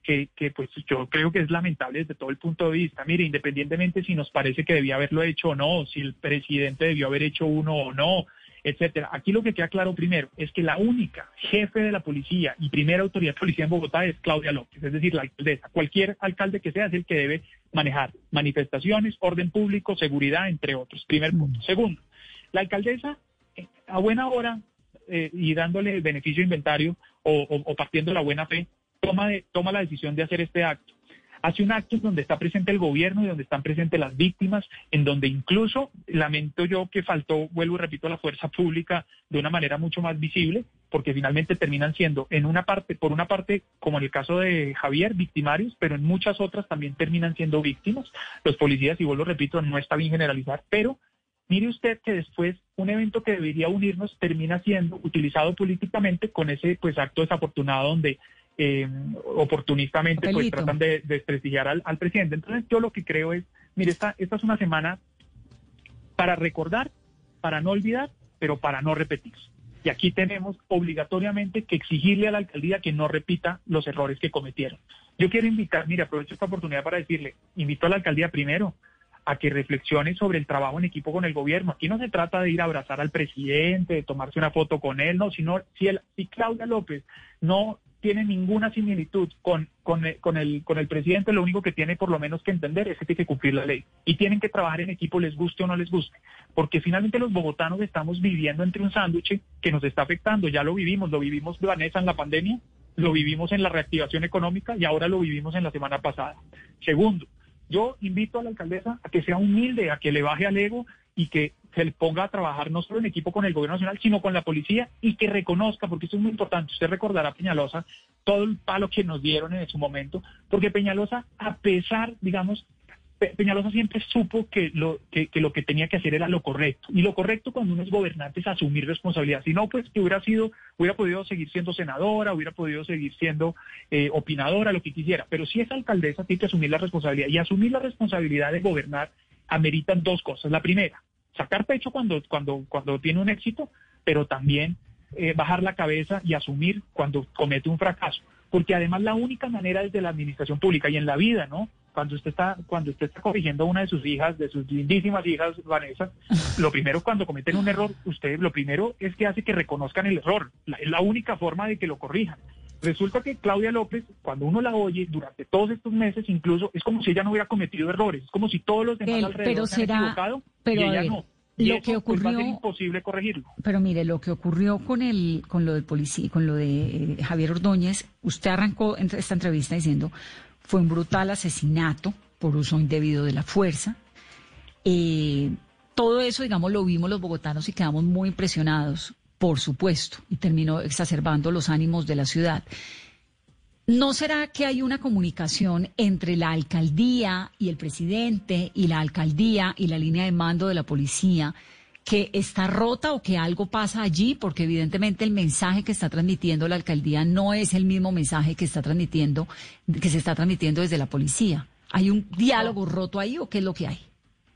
que, que pues yo creo que es lamentable desde todo el punto de vista. Mire, independientemente si nos parece que debía haberlo hecho o no, si el presidente debió haber hecho uno o no, etcétera. Aquí lo que queda claro primero es que la única jefe de la policía y primera autoridad de policía en Bogotá es Claudia López, es decir, la alcaldesa. Cualquier alcalde que sea es el que debe manejar manifestaciones, orden público, seguridad, entre otros. Primer punto. Segundo, la alcaldesa, eh, a buena hora eh, y dándole el beneficio de inventario o, o- o partiendo la buena fe, toma, de- toma la decisión de hacer este acto hace un acto en donde está presente el gobierno y donde están presentes las víctimas, en donde incluso lamento yo que faltó, vuelvo y repito, la fuerza pública de una manera mucho más visible, porque finalmente terminan siendo en una parte, por una parte, como en el caso de Javier, victimarios, pero en muchas otras también terminan siendo víctimas. Los policías, y vuelvo repito, no está bien generalizar, pero Mire usted que después un evento que debería unirnos termina siendo utilizado políticamente con ese pues acto desafortunado donde eh, oportunistamente pues tratan de, de desprestigiar al, al presidente. Entonces yo lo que creo es, mire, esta, esta es una semana para recordar, para no olvidar, pero para no repetir. Y aquí tenemos obligatoriamente que exigirle a la alcaldía que no repita los errores que cometieron. Yo quiero invitar, mire, aprovecho esta oportunidad para decirle, invito a la alcaldía primero a que reflexione sobre el trabajo en equipo con el gobierno. Aquí no se trata de ir a abrazar al presidente, de tomarse una foto con él, no, sino si, el, si Claudia López no tiene ninguna similitud con, con, el, con, el, con el presidente, lo único que tiene por lo menos que entender es que tiene que cumplir la ley. Y tienen que trabajar en equipo, les guste o no les guste. Porque finalmente los bogotanos estamos viviendo entre un sándwich que nos está afectando. Ya lo vivimos, lo vivimos, Vanessa, en la pandemia, lo vivimos en la reactivación económica y ahora lo vivimos en la semana pasada. Segundo, yo invito a la alcaldesa a que sea humilde, a que le baje al ego y que se le ponga a trabajar no solo en equipo con el gobierno nacional, sino con la policía y que reconozca, porque esto es muy importante, usted recordará Peñalosa, todo el palo que nos dieron en su momento, porque Peñalosa, a pesar, digamos, Peñalosa siempre supo que lo que, lo que tenía que hacer era lo correcto. Y lo correcto cuando uno es gobernante es asumir responsabilidad. Si no, pues que hubiera sido, hubiera podido seguir siendo senadora, hubiera podido seguir siendo eh, opinadora, lo que quisiera. Pero si es alcaldesa, tiene que asumir la responsabilidad. Y asumir la responsabilidad de gobernar ameritan dos cosas. La primera, sacar pecho cuando, cuando, cuando tiene un éxito, pero también eh, bajar la cabeza y asumir cuando comete un fracaso. Porque además la única manera desde la administración pública y en la vida, ¿no? Cuando usted está, cuando usted está corrigiendo a una de sus hijas, de sus lindísimas hijas, Vanessa, lo primero cuando cometen un error, usted lo primero es que hace que reconozcan el error. es la única forma de que lo corrijan. Resulta que Claudia López, cuando uno la oye durante todos estos meses, incluso es como si ella no hubiera cometido errores, es como si todos los demás alrededor pero se han equivocado pero y ella no. Y lo eso, que pues, va a ser ocurrió imposible corregirlo. Pero mire, lo que ocurrió con el con lo de policía, con lo de eh, Javier Ordóñez, usted arrancó en esta entrevista diciendo fue un brutal asesinato por uso indebido de la fuerza. Eh, todo eso, digamos, lo vimos los bogotanos y quedamos muy impresionados, por supuesto, y terminó exacerbando los ánimos de la ciudad. ¿No será que hay una comunicación entre la alcaldía y el presidente y la alcaldía y la línea de mando de la policía que está rota o que algo pasa allí? Porque evidentemente el mensaje que está transmitiendo la alcaldía no es el mismo mensaje que está transmitiendo, que se está transmitiendo desde la policía. ¿Hay un diálogo roto ahí o qué es lo que hay?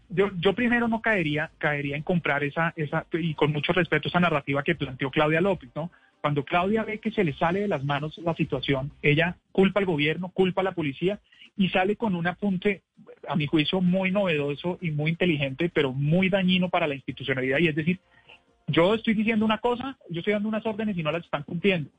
Yo, yo primero no caería, caería en comprar esa, esa, y con mucho respeto, esa narrativa que planteó Claudia López, ¿no? Cuando Claudia ve que se le sale de las manos la situación, ella culpa al gobierno, culpa a la policía y sale con un apunte, a mi juicio, muy novedoso y muy inteligente, pero muy dañino para la institucionalidad. Y es decir, yo estoy diciendo una cosa, yo estoy dando unas órdenes y no las están cumpliendo.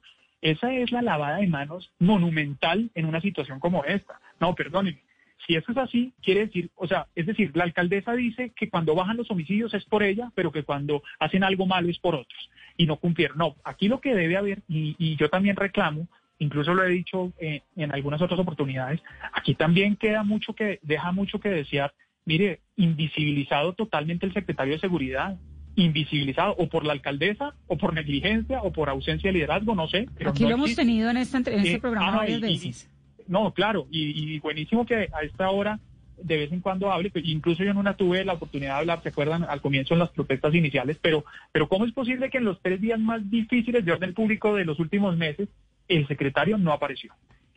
Esa es la lavada de manos monumental en una situación como esta. No, perdónenme. Si eso es así, quiere decir, o sea, es decir, la alcaldesa dice que cuando bajan los homicidios es por ella, pero que cuando hacen algo malo es por otros y no cumplieron. No, aquí lo que debe haber, y, yo también reclamo, incluso lo he dicho eh, en algunas otras oportunidades, aquí también queda mucho que, deja mucho que desear. Mire, invisibilizado totalmente el secretario de Seguridad, invisibilizado o por la alcaldesa o por negligencia o por ausencia de liderazgo, no sé. Aquí lo hemos tenido en, esta, en este eh, programa ah, varias veces. No, claro, y, buenísimo que a esta hora de vez en cuando hable, incluso yo en una tuve la oportunidad de hablar, se acuerdan, al comienzo en las protestas iniciales, pero, pero ¿cómo es posible que en los tres días más difíciles de orden público de los últimos meses, el secretario no apareció?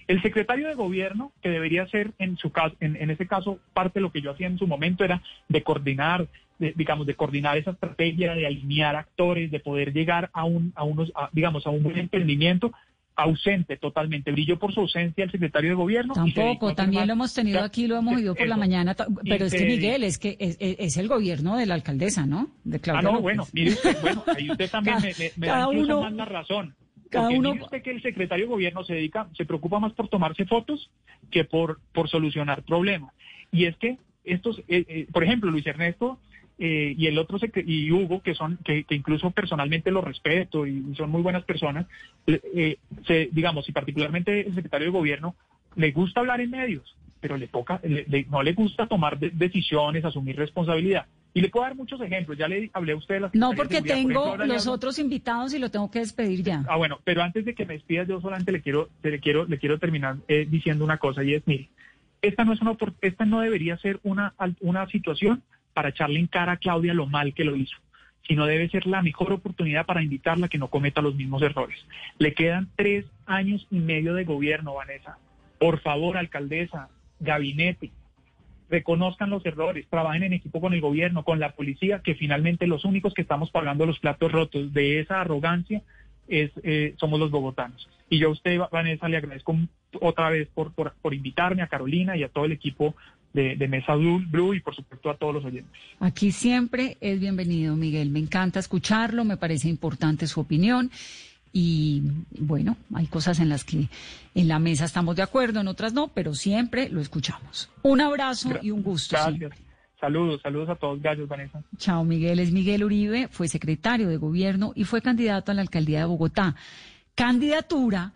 El secretario de gobierno, que debería ser en su caso, en, en ese caso, parte de lo que yo hacía en su momento era de coordinar, digamos, de coordinar esa estrategia, de alinear actores, de poder llegar a un, a unos, digamos, a un buen emprendimiento, ausente totalmente. Brilló por su ausencia el secretario de gobierno. Tampoco, también lo hemos tenido aquí, lo hemos oído por la mañana. Pero es que Miguel, es que es, el gobierno de la alcaldesa, ¿no? De Claudia ah, no, bueno, mire usted, bueno, ahí usted también me, da incluso más la razón. Cada uno... mire usted que el secretario de gobierno se dedica, se preocupa más por tomarse fotos que por, por solucionar problemas. Y es que estos, eh, eh, por ejemplo, Luis Ernesto eh, y el otro y Hugo que son que, incluso personalmente lo respeto y son muy buenas personas eh, se, digamos y particularmente el secretario de gobierno le gusta hablar en medios pero le toca no le gusta tomar decisiones asumir responsabilidad. Y le puedo dar muchos ejemplos ya le hablé a usted de las no porque tengo los otros invitados y lo tengo que despedir ya. Ah bueno pero antes de que me despidas yo solamente le quiero le quiero le quiero terminar eh, diciendo una cosa y es mire esta no es una esta no debería ser una una situación para echarle en cara a Claudia lo mal que lo hizo, sino debe ser la mejor oportunidad para invitarla a que no cometa los mismos errores. Le quedan tres años y medio de gobierno, Vanessa. Por favor, alcaldesa, gabinete, reconozcan los errores, trabajen en equipo con el gobierno, con la policía, que finalmente los únicos que estamos pagando los platos rotos de esa arrogancia es, eh, somos los bogotanos. Y yo a usted, Vanessa, le agradezco otra vez por, por, por invitarme, a Carolina y a todo el equipo de, Mesa Blue, y por supuesto a todos los oyentes. Aquí siempre es bienvenido, Miguel. Me encanta escucharlo, me parece importante su opinión. Y bueno, hay cosas en las que en la mesa estamos de acuerdo, en otras no, pero siempre lo escuchamos. Un abrazo y un gusto. Gracias. Saludos, saludos a todos, gallos, Vanessa. Chao, Miguel. Es Miguel Uribe, fue secretario de gobierno y fue candidato a la alcaldía de Bogotá. Candidatura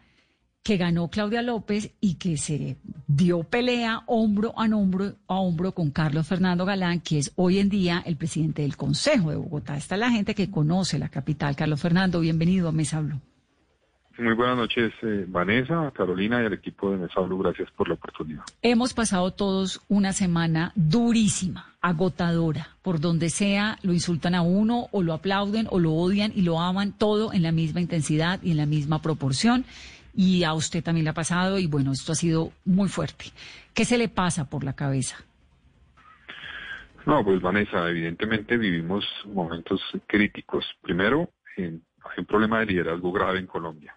que ganó Claudia López y que se dio pelea hombro a hombro a hombro con Carlos Fernando Galán, que es hoy en día el presidente del Consejo de Bogotá. Está la gente que conoce la capital. Carlos Fernando, bienvenido a Mesa Blue. Muy buenas noches, eh, Vanessa, Carolina y al equipo de Mesa Blue. Gracias por la oportunidad. Hemos pasado todos una semana durísima, agotadora. Por donde sea, lo insultan a uno o lo aplauden o lo odian y lo aman, todo en la misma intensidad y en la misma proporción y a usted también le ha pasado y bueno, esto ha sido muy fuerte. ¿Qué se le pasa por la cabeza? No, pues Vanessa, evidentemente vivimos momentos críticos. Primero, hay un problema de liderazgo grave en Colombia.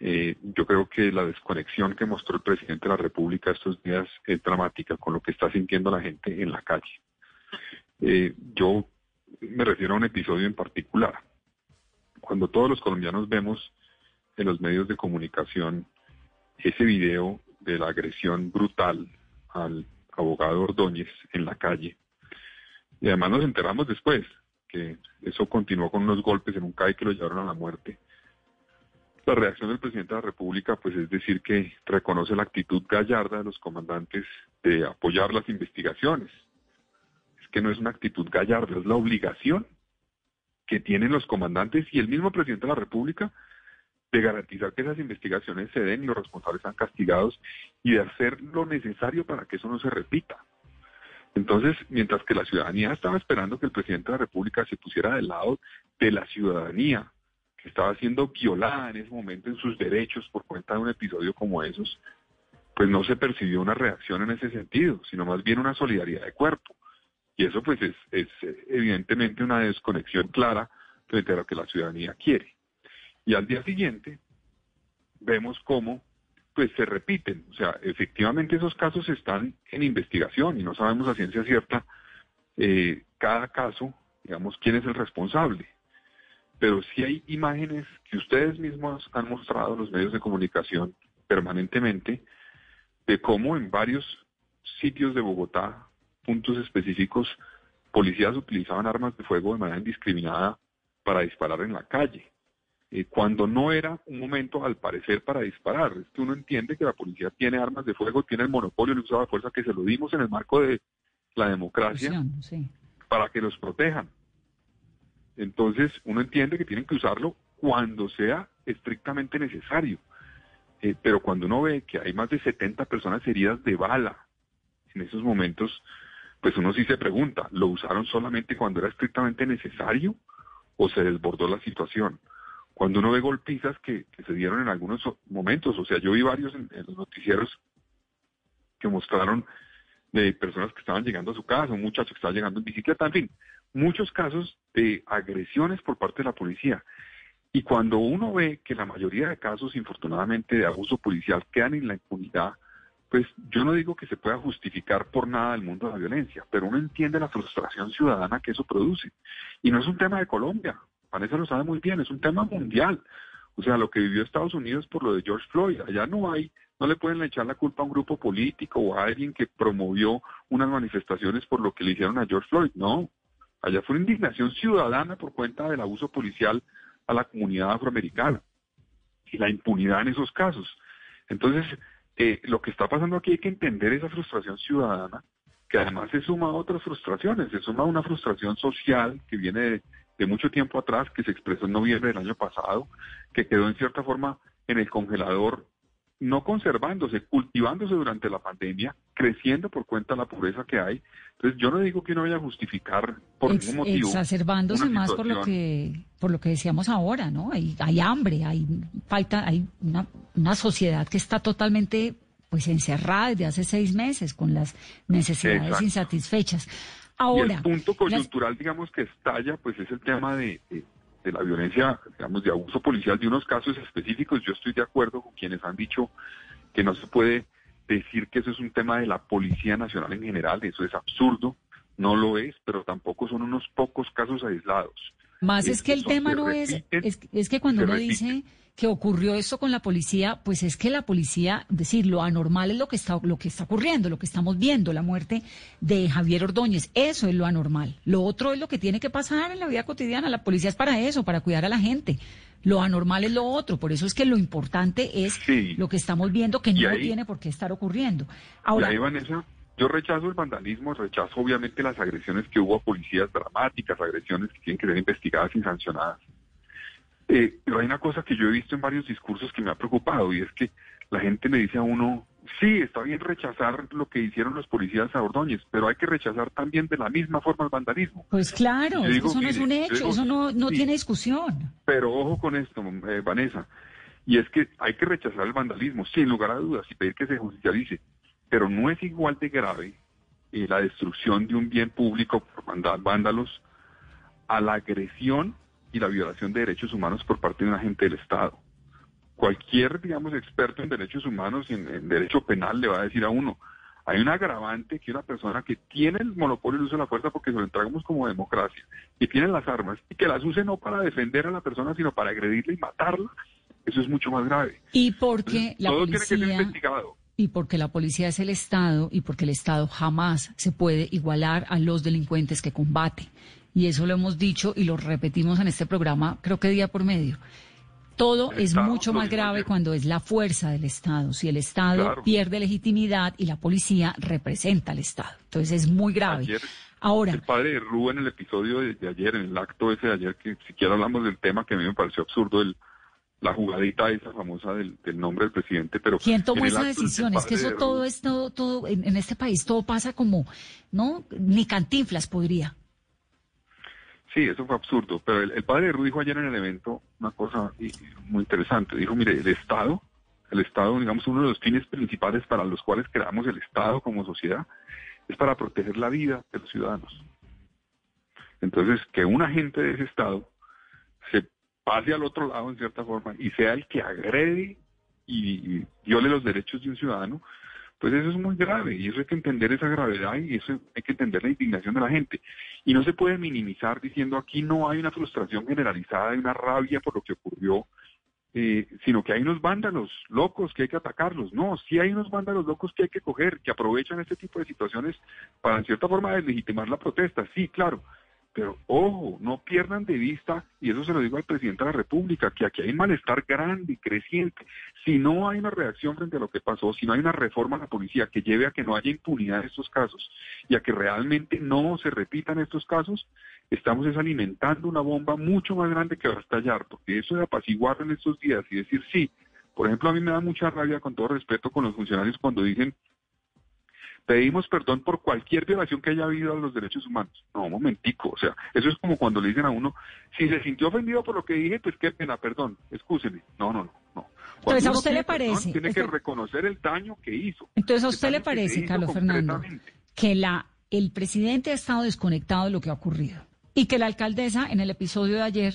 Eh, yo creo que la desconexión que mostró el presidente de la República estos días es dramática con lo que está sintiendo la gente en la calle. Eh, yo me refiero a un episodio en particular. Cuando todos los colombianos vemos en los medios de comunicación ese video de la agresión brutal al abogado Ordóñez en la calle. Y además nos enteramos después que eso continuó con unos golpes en un CAI que lo llevaron a la muerte. La reacción del presidente de la República, pues es decir que reconoce la actitud gallarda de los comandantes de apoyar las investigaciones. Es que no es una actitud gallarda, es la obligación que tienen los comandantes y el mismo presidente de la República de garantizar que esas investigaciones se den y los responsables sean castigados y de hacer lo necesario para que eso no se repita. Entonces, mientras que la ciudadanía estaba esperando que el presidente de la República se pusiera del lado de la ciudadanía, que estaba siendo violada en ese momento en sus derechos por cuenta de un episodio como esos, pues no se percibió una reacción en ese sentido, sino más bien una solidaridad de cuerpo. Y eso pues es, es evidentemente una desconexión clara frente a lo que la ciudadanía quiere. Y al día siguiente vemos cómo pues se repiten. O sea, efectivamente esos casos están en investigación y no sabemos a ciencia cierta eh, cada caso, digamos, quién es el responsable. Pero sí hay imágenes que ustedes mismos han mostrado en los medios de comunicación permanentemente de cómo en varios sitios de Bogotá, puntos específicos, policías utilizaban armas de fuego de manera indiscriminada para disparar en la calle. Eh, cuando no era un momento, al parecer, para disparar. Es que uno entiende que la policía tiene armas de fuego, tiene el monopolio del uso de la fuerza que se lo dimos en el marco de la democracia para que los protejan. Entonces, uno entiende que tienen que usarlo cuando sea estrictamente necesario. Eh, pero cuando uno ve que hay más de 70 personas heridas de bala en esos momentos, pues uno sí se pregunta, ¿lo usaron solamente cuando era estrictamente necesario o se desbordó la situación? Cuando uno ve golpizas que, se dieron en algunos momentos, o sea, yo vi varios en, los noticieros que mostraron de personas que estaban llegando a su casa, un muchacho que estaba llegando en bicicleta, en fin, muchos casos de agresiones por parte de la policía. Y cuando uno ve que la mayoría de casos, infortunadamente, de abuso policial quedan en la impunidad, pues yo no digo que se pueda justificar por nada el mundo de la violencia, pero uno entiende la frustración ciudadana que eso produce. Y no es un tema de Colombia, Vanessa lo sabe muy bien, es un tema mundial. O sea, lo que vivió Estados Unidos por lo de George Floyd, allá no hay, no le pueden echar la culpa a un grupo político o a alguien que promovió unas manifestaciones por lo que le hicieron a George Floyd, no. Allá fue una indignación ciudadana por cuenta del abuso policial a la comunidad afroamericana y la impunidad en esos casos. Entonces, eh, lo que está pasando aquí hay que entender esa frustración ciudadana, que además se suma a otras frustraciones, se suma a una frustración social que viene de de mucho tiempo atrás, que se expresó en noviembre del año pasado, que quedó en cierta forma en el congelador, no conservándose, cultivándose durante la pandemia, creciendo por cuenta de la pobreza que hay. Entonces yo no digo que no vaya a justificar por ningún motivo. Exacerbándose más por lo que por lo que decíamos ahora, ¿no? Hay, hay hambre, hay falta, hay una, una sociedad que está totalmente pues encerrada desde hace seis meses con las necesidades insatisfechas. Ahora, el punto coyuntural, digamos, que estalla, pues es el tema de, de, la violencia, digamos, de abuso policial de unos casos específicos. Yo estoy de acuerdo con quienes han dicho que no se puede decir que eso es un tema de la Policía Nacional en general, eso es absurdo, no lo es, pero tampoco son unos pocos casos aislados. Más es que el eso tema no es, es, es que cuando uno dice que ocurrió esto con la policía, pues es que la policía, decir, lo anormal es lo que está, lo que está ocurriendo, lo que estamos viendo, la muerte de Javier Ordóñez, eso es lo anormal. Lo otro es lo que tiene que pasar en la vida cotidiana, la policía es para eso, para cuidar a la gente. Lo anormal es lo otro, por eso es que lo importante es Sí. lo que estamos viendo que no ahí- tiene por qué estar ocurriendo. Y Ahora, ahí, Vanessa, yo rechazo el vandalismo, rechazo obviamente las agresiones que hubo a policías dramáticas, agresiones que tienen que ser investigadas y sancionadas. Eh, pero hay una cosa que yo he visto en varios discursos que me ha preocupado y es que la gente le dice a uno, sí, está bien rechazar lo que hicieron los policías a Ordóñez, pero hay que rechazar también de la misma forma el vandalismo. pues claro, digo, eso no es un hecho, digo, eso no, no sí. tiene discusión. Pero ojo con esto, eh, Vanessa, y es que hay que rechazar el vandalismo, sin lugar a dudas, y pedir que se judicialice, pero no es igual de grave eh, la destrucción de un bien público por vándalos a la agresión y la violación de derechos humanos por parte de un agente del Estado. Cualquier, digamos, experto en derechos humanos y en, en derecho penal le va a decir a uno, hay un agravante que una persona que tiene el monopolio del uso de la fuerza porque se lo entregamos como democracia y tiene las armas y que las use no para defender a la persona sino para agredirla y matarla, eso es mucho más grave. Y porque la Todo tiene que ser investigado. Y porque la policía es el Estado y porque el Estado jamás se puede igualar a los delincuentes que combate. Y eso lo hemos dicho y lo repetimos en este programa, creo que día por medio. Todo El es Estado, mucho más grave cuando es la fuerza del Estado. Si el Estado Claro. pierde legitimidad y la policía representa al Estado. Entonces es muy grave. Ayer, Ahora, el padre de Rú en el episodio de, de ayer, en el acto ese de ayer, que siquiera hablamos del tema que a mí me pareció absurdo, el, la jugadita esa famosa del, del nombre del presidente, pero... ¿quién tomó esa decisión? Es que eso todo es todo, todo en, en este país todo pasa como, ¿no? Ni cantinflas podría. Sí, eso fue absurdo, pero el, el padre de Ru dijo ayer en el evento una cosa muy interesante. Dijo, mire, el Estado, el Estado, digamos, uno de los fines principales para los cuales creamos el Estado como sociedad es para proteger la vida de los ciudadanos. Entonces, que un agente de ese Estado se pase al otro lado en cierta forma y sea el que agrede y, viole los derechos de un ciudadano, pues eso es muy grave y eso hay que entender esa gravedad y eso hay que entender la indignación de la gente. Y no se puede minimizar diciendo aquí no hay una frustración generalizada y una rabia por lo que ocurrió, eh, sino que hay unos vándalos locos que hay que atacarlos. No, sí hay unos vándalos locos que hay que coger, que aprovechan este tipo de situaciones para en cierta forma deslegitimar la protesta. Sí, claro. Pero ojo, no pierdan de vista, y eso se lo digo al presidente de la República, que aquí hay un malestar grande y creciente. Si no hay una reacción frente a lo que pasó, si no hay una reforma a la policía que lleve a que no haya impunidad en estos casos y a que realmente no se repitan estos casos, estamos es alimentando una bomba mucho más grande que va a estallar, porque eso de apaciguar en estos días y decir sí, por ejemplo, a mí me da mucha rabia, con todo respeto, con los funcionarios cuando dicen pedimos perdón por cualquier violación que haya habido a los derechos humanos. No, un momentico, o sea, eso es como cuando le dicen a uno, si se sintió ofendido por lo que dije, pues qué pena, perdón, excúseme. No, no, no, no. Cuando Entonces, ¿a usted le perdón, parece? Tiene que reconocer el daño que hizo. Entonces, ¿a usted le parece, Carlos Fernando, que la, el presidente ha estado desconectado de lo que ha ocurrido y que la alcaldesa en el episodio de ayer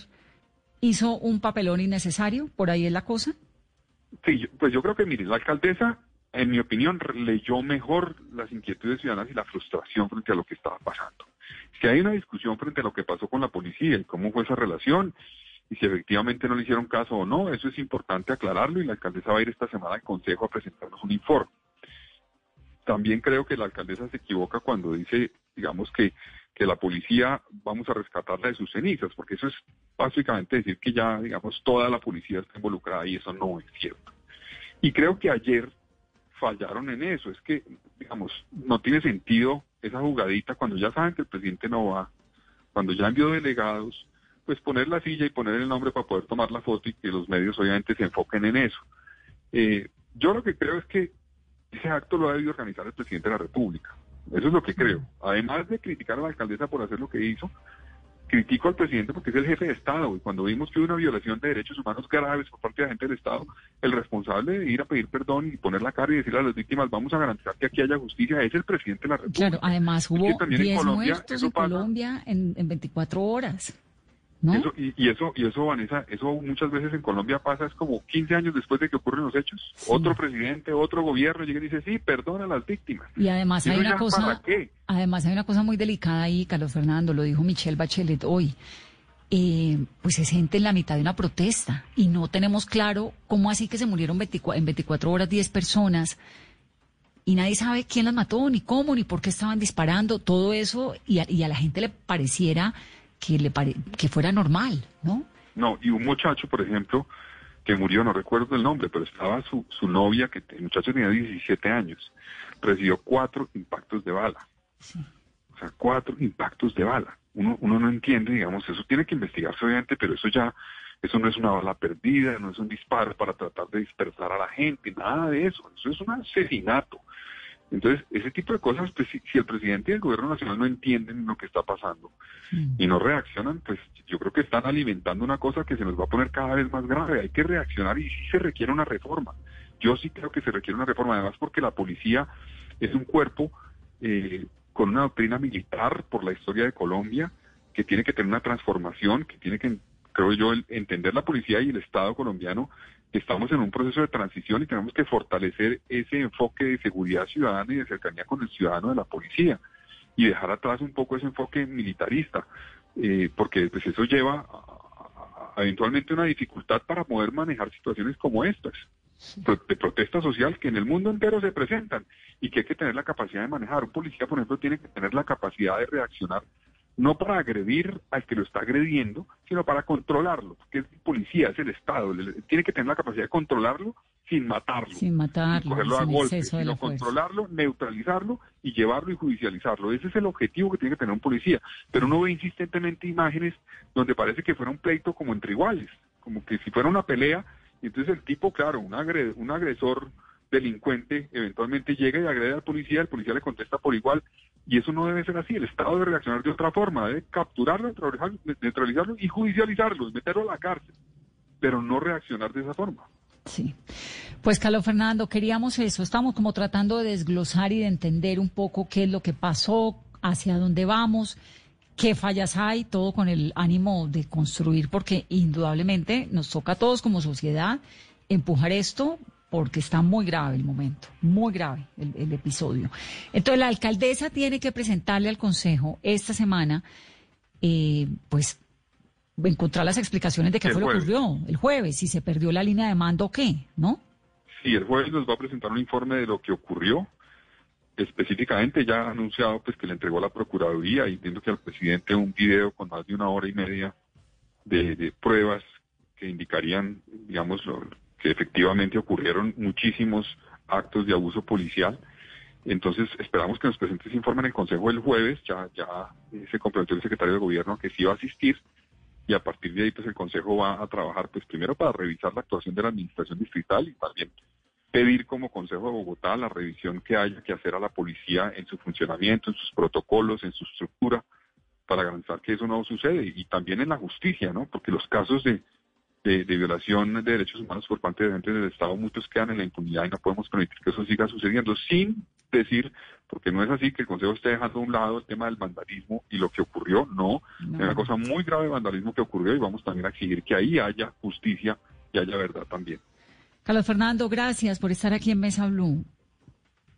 hizo un papelón innecesario? ¿Por ahí es la cosa? Sí, pues yo creo que, mire, la alcaldesa, en mi opinión, leyó mejor las inquietudes ciudadanas y la frustración frente a lo que estaba pasando. Si hay una discusión frente a lo que pasó con la policía y cómo fue esa relación, y si efectivamente no le hicieron caso o no, eso es importante aclararlo y la alcaldesa va a ir esta semana al Consejo a presentarnos un informe. También creo que la alcaldesa se equivoca cuando dice, digamos, que, que la policía vamos a rescatarla de sus cenizas, porque eso es básicamente decir que ya, digamos, toda la policía está involucrada y eso no es cierto. Y creo que ayer fallaron en eso, es que, digamos, no tiene sentido esa jugadita cuando ya saben que el presidente no va, cuando ya envió delegados, pues poner la silla y poner el nombre para poder tomar la foto y que los medios obviamente se enfoquen en eso. Eh, yo lo que creo es que ese acto lo ha debido organizar el presidente de la República. Eso es lo que creo. Además de criticar a la alcaldesa por hacer lo que hizo, critico al presidente porque es el jefe de Estado y cuando vimos que hubo una violación de derechos humanos graves por parte de la gente del Estado, el responsable de ir a pedir perdón y poner la cara y decirle a las víctimas vamos a garantizar que aquí haya justicia es el presidente de la República. Claro, además hubo también en 10 Colombia muertos en. Colombia en, en 24 horas. ¿No? Eso, y, y eso, y eso, Vanessa, eso muchas veces en Colombia pasa, es como 15 años después de que ocurren los hechos. Otro presidente, otro gobierno llega y dice, sí, perdona a las víctimas. Y además ¿Y hay una cosa, para qué? además hay una cosa muy delicada ahí, Carlos Fernando, lo dijo Michelle Bachelet hoy. eh, pues es gente en la mitad de una protesta y no tenemos claro cómo así que se murieron 24, en 24 horas 10 personas y nadie sabe quién las mató, ni cómo, ni por qué estaban disparando, todo eso, y a, y a la gente le pareciera que, le pare, que fuera normal, ¿no? No, y un muchacho, por ejemplo, que murió, no recuerdo el nombre, pero estaba su, su novia, que el muchacho tenía 17 años, recibió cuatro impactos de bala. O sea, cuatro impactos de bala. Uno, uno no entiende, digamos, eso tiene que investigarse obviamente, pero eso ya, eso no es una bala perdida, no es un disparo para tratar de dispersar a la gente, nada de eso, eso es un asesinato. Entonces, ese tipo de cosas, pues, si, si, el presidente y el gobierno nacional no entienden lo que está pasando y no reaccionan, pues yo creo que están alimentando una cosa que se nos va a poner cada vez más grave. Hay que reaccionar y sí se requiere una reforma. Yo sí creo que se requiere una reforma, además porque la policía es un cuerpo eh, con una doctrina militar por la historia de Colombia, que tiene que tener una transformación, que tiene que, creo yo, entender la policía y el Estado colombiano estamos en un proceso de transición y tenemos que fortalecer ese enfoque de seguridad ciudadana y de cercanía con el ciudadano de la policía y dejar atrás un poco ese enfoque militarista, eh, porque pues eso lleva a, a, eventualmente una dificultad para poder manejar situaciones como estas de protesta social que en el mundo entero se presentan y que hay que tener la capacidad de manejar. Un policía, por ejemplo, tiene que tener la capacidad de reaccionar no para agredir al que lo está agrediendo, sino para controlarlo, porque es el policía, es el Estado, tiene que tener la capacidad de controlarlo sin matarlo, sin matarlo, cogerlo a golpe, sino controlarlo, neutralizarlo y llevarlo y judicializarlo. Ese es el objetivo que tiene que tener un policía. Pero uno ve insistentemente imágenes donde parece que fuera un pleito como entre iguales, como que si fuera una pelea, y entonces el tipo, claro, un, agre un agresor delincuente eventualmente llega y agrede al policía, el policía le contesta por igual, y eso no debe ser así. El Estado debe reaccionar de otra forma, debe capturarlo, neutralizarlo y judicializarlo, meterlo a la cárcel, pero no reaccionar de esa forma. Sí. Pues Carlos Fernando, queríamos eso. Estamos como tratando de desglosar y de entender un poco qué es lo que pasó, hacia dónde vamos, qué fallas hay, todo con el ánimo de construir, porque indudablemente nos toca a todos como sociedad empujar esto porque está muy grave el momento, muy grave el, el, episodio. Entonces la alcaldesa tiene que presentarle al Consejo esta semana, eh, pues, encontrar las explicaciones de qué El fue lo que ocurrió el jueves, si se perdió la línea de mando o qué, ¿no? Sí, el jueves nos va a presentar un informe de lo que ocurrió. Específicamente ya ha anunciado pues que le entregó a la Procuraduría y entiendo que al presidente un video con más de una hora y media de, de pruebas que indicarían, digamos, lo, que efectivamente ocurrieron muchísimos actos de abuso policial. Entonces esperamos que nos presente ese informe en el Consejo el jueves. Ya, ya eh, se comprometió el secretario de Gobierno que sí va a asistir y a partir de ahí pues el Consejo va a trabajar pues primero para revisar la actuación de la Administración Distrital y también pedir como Consejo de Bogotá la revisión que haya que hacer a la policía en su funcionamiento, en sus protocolos, en su estructura, para garantizar que eso no sucede y también en la justicia, ¿no? Porque los casos de, de, de, violación de derechos humanos por parte de gente del Estado, muchos quedan en la impunidad y no podemos permitir que eso siga sucediendo, sin decir, porque no es así que el Consejo esté dejando a un lado el tema del vandalismo y lo que ocurrió, no, no. es una cosa muy grave de vandalismo que ocurrió y vamos también a exigir que ahí haya justicia y haya verdad también. Carlos Fernando, gracias por estar aquí en Mesa Blue.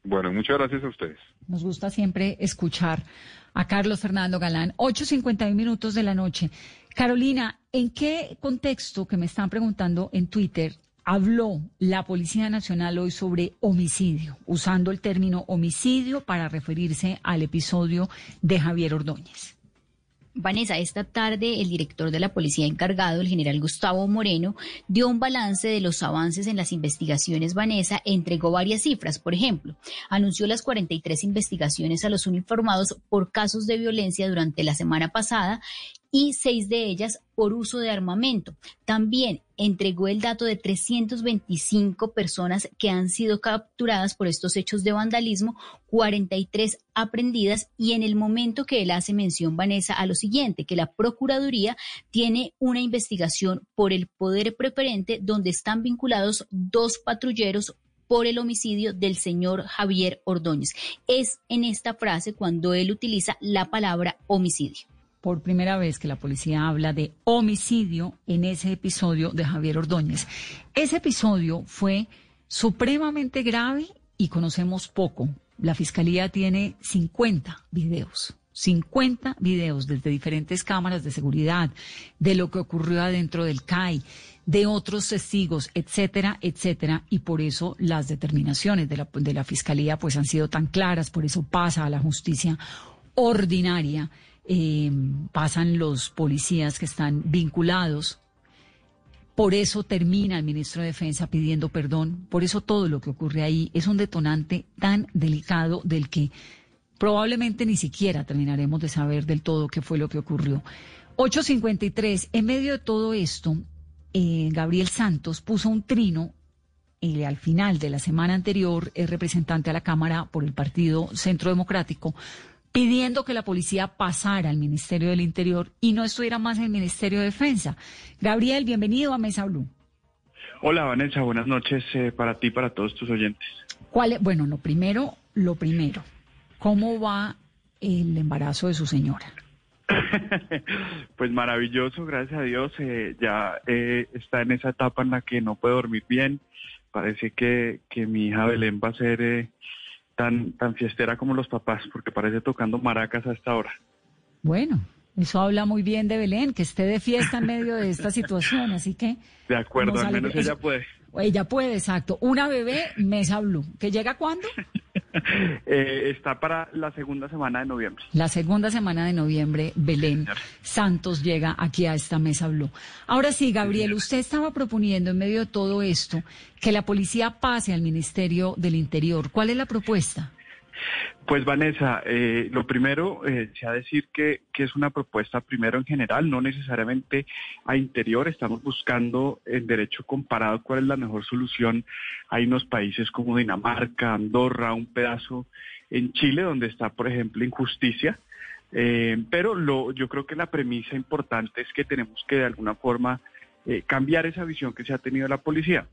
Bueno, muchas gracias a ustedes. Nos gusta siempre escuchar a Carlos Fernando Galán. 8.51 minutos de la noche. Carolina, ¿en qué contexto que me están preguntando en Twitter habló la Policía Nacional hoy sobre homicidio, usando el término homicidio para referirse al episodio de Javier Ordóñez? Vanessa, esta tarde el director de la policía encargado, el general Gustavo Moreno, dio un balance de los avances en las investigaciones. Vanessa entregó varias cifras. Por ejemplo, anunció las 43 investigaciones a los uniformados por casos de violencia durante la semana pasada y seis de ellas por uso de armamento. También entregó el dato de 325 personas que han sido capturadas por estos hechos de vandalismo, 43 aprendidas y en el momento que él hace mención, Vanessa, a lo siguiente, que la Procuraduría tiene una investigación por el poder preferente donde están vinculados dos patrulleros por el homicidio del señor Javier Ordóñez. Es en esta frase cuando él utiliza la palabra homicidio por primera vez que la policía habla de homicidio en ese episodio de Javier Ordóñez. Ese episodio fue supremamente grave y conocemos poco. La fiscalía tiene 50 videos 50 videos desde diferentes cámaras de seguridad de lo que ocurrió adentro del CAI, de otros testigos, etcétera, etcétera, y por eso las determinaciones de la, de la Fiscalía pues han sido tan claras, por eso pasa a la justicia ordinaria, eh, pasan los policías que están vinculados por eso termina el ministro de Defensa pidiendo perdón. Por eso todo lo que ocurre ahí es un detonante tan delicado del que probablemente ni siquiera terminaremos de saber del todo qué fue lo que ocurrió. 853. En medio de todo esto, eh, Gabriel Santos puso un trino y al final de la semana anterior es representante a la Cámara por el Partido Centro Democrático, pidiendo que la policía pasara al Ministerio del Interior y no estuviera más en el Ministerio de Defensa. Gabriel, bienvenido a Mesa Blue. Hola Vanessa, buenas noches eh, para ti y para todos tus oyentes. ¿Cuál Bueno, lo primero, lo primero, ¿cómo va el embarazo de su señora? pues maravilloso, gracias a Dios. Eh, ya eh, está en esa etapa en la que no puede dormir bien. Parece que, que mi hija Belén va a ser tan, tan fiestera como los papás, porque parece tocando maracas a esta hora. Bueno, eso habla muy bien de Belén, que esté de fiesta en medio de esta situación, así que... De acuerdo, al menos ella puede. Ella puede, exacto. Una bebé, Mesa Blue. ¿Que llega cuándo? Eh, está para la segunda semana de noviembre. La segunda semana de noviembre, Belén Santos llega aquí a esta Mesa Blue. Ahora sí, Gabriel, usted estaba proponiendo en medio de todo esto que la policía pase al Ministerio del Interior. ¿Cuál es la propuesta? Pues Vanessa, eh, lo primero, eh, se ha decir que, que, es una propuesta primero en general, no necesariamente a interior. Estamos buscando en derecho comparado cuál es la mejor solución. Hay unos países como Dinamarca, Andorra, un pedazo en Chile donde está, por ejemplo, injusticia. Eh, pero lo, yo creo que la premisa importante es que tenemos que de alguna forma eh, cambiar esa visión que se ha tenido la policía.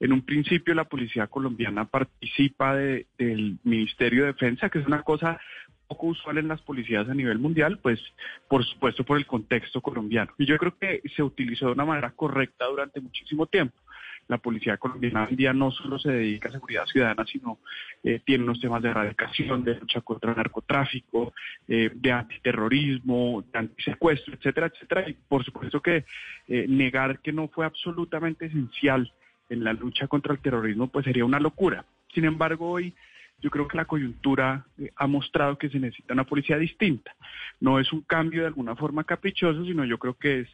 En un principio la policía colombiana participa del Ministerio de Defensa, que es una cosa poco usual en las policías a nivel mundial, pues por supuesto por el contexto colombiano. Y yo creo que se utilizó de una manera correcta durante muchísimo tiempo. La policía colombiana hoy día no solo se dedica a seguridad ciudadana, sino eh, tiene unos temas de erradicación, de lucha contra el narcotráfico, eh, de antiterrorismo, de antisecuestro, etcétera, etcétera. Y por supuesto que eh, negar que no fue absolutamente esencial en la lucha contra el terrorismo, pues sería una locura. Sin embargo, hoy yo creo que la coyuntura eh, ha mostrado que se necesita una policía distinta. No es un cambio de alguna forma caprichoso, sino yo creo que es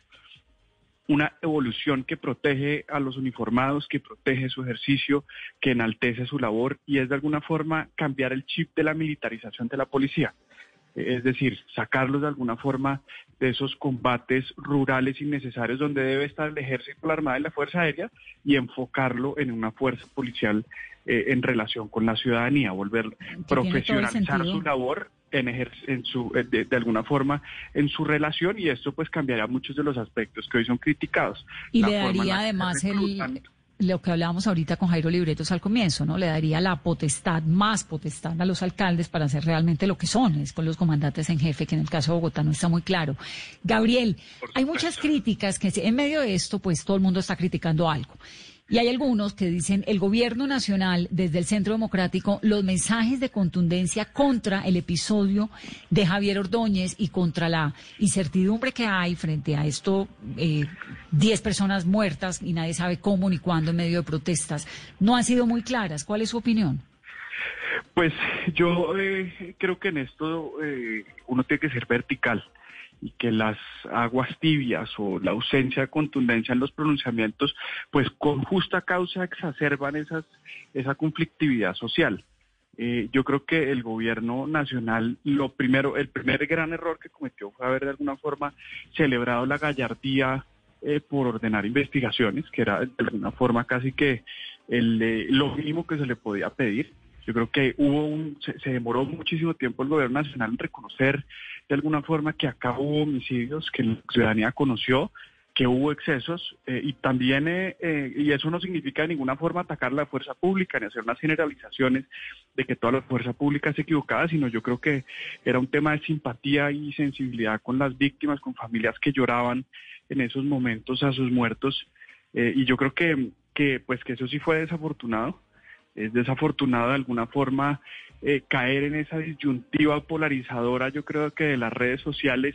una evolución que protege a los uniformados, que protege su ejercicio, que enaltece su labor y es de alguna forma cambiar el chip de la militarización de la policía es decir, sacarlos de alguna forma de esos combates rurales innecesarios donde debe estar el ejército, la armada y la fuerza aérea y enfocarlo en una fuerza policial eh, en relación con la ciudadanía, volver profesionalizar su labor en, en su, eh, de, alguna forma en su relación y esto pues cambiaría muchos de los aspectos que hoy son criticados. Y le daría además el, lo que hablábamos ahorita con Jairo Libretos al comienzo, ¿no? Le daría la potestad, más potestad a los alcaldes para hacer realmente lo que son, es con los comandantes en jefe, que en el caso de Bogotá no está muy claro. Gabriel, hay muchas críticas que en medio de esto, pues todo el mundo está criticando algo. Y hay algunos que dicen el gobierno nacional, desde el Centro Democrático, los mensajes de contundencia contra el episodio de Javier Ordóñez y contra la incertidumbre que hay frente a esto, 10 eh, personas muertas y nadie sabe cómo ni cuándo en medio de protestas, no han sido muy claras. ¿Cuál es su opinión? Pues yo eh, creo que en esto eh, uno tiene que ser vertical y que las aguas tibias o la ausencia de contundencia en los pronunciamientos, pues con justa causa exacerban esas, esa conflictividad social. Eh, yo creo que el gobierno nacional, lo primero, el primer gran error que cometió fue haber de alguna forma celebrado la gallardía eh, por ordenar investigaciones, que era de alguna forma casi que el, lo mínimo que se le podía pedir. Yo creo que hubo un, se, demoró muchísimo tiempo el gobierno nacional en reconocer de alguna forma que acá hubo homicidios, que la ciudadanía conoció, que hubo excesos eh, y también, eh, eh, y eso no significa de ninguna forma atacar la fuerza pública ni hacer unas generalizaciones de que toda la fuerza pública es equivocada, sino yo creo que era un tema de simpatía y sensibilidad con las víctimas, con familias que lloraban en esos momentos a sus muertos y yo creo que, que pues que eso sí fue desafortunado. Es desafortunado de alguna forma eh, caer en esa disyuntiva polarizadora, yo creo que de las redes sociales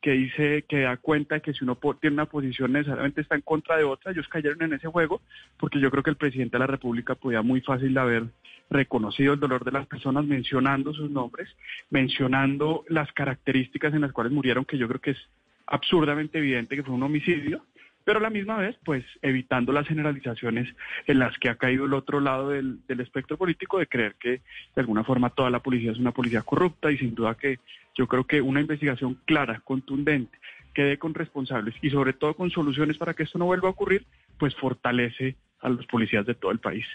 que dice que da cuenta que si uno tiene una posición necesariamente está en contra de otra, ellos cayeron en ese juego porque yo creo que el presidente de la República podía muy fácil haber reconocido el dolor de las personas mencionando sus nombres, mencionando las características en las cuales murieron, que yo creo que es absurdamente evidente que fue un homicidio, pero a la misma vez, pues evitando las generalizaciones en las que ha caído el otro lado del, espectro político de creer que de alguna forma toda la policía es una policía corrupta y sin duda que yo creo que una investigación clara, contundente, que dé con responsables y sobre todo con soluciones para que esto no vuelva a ocurrir, pues fortalece a los policías de todo el país.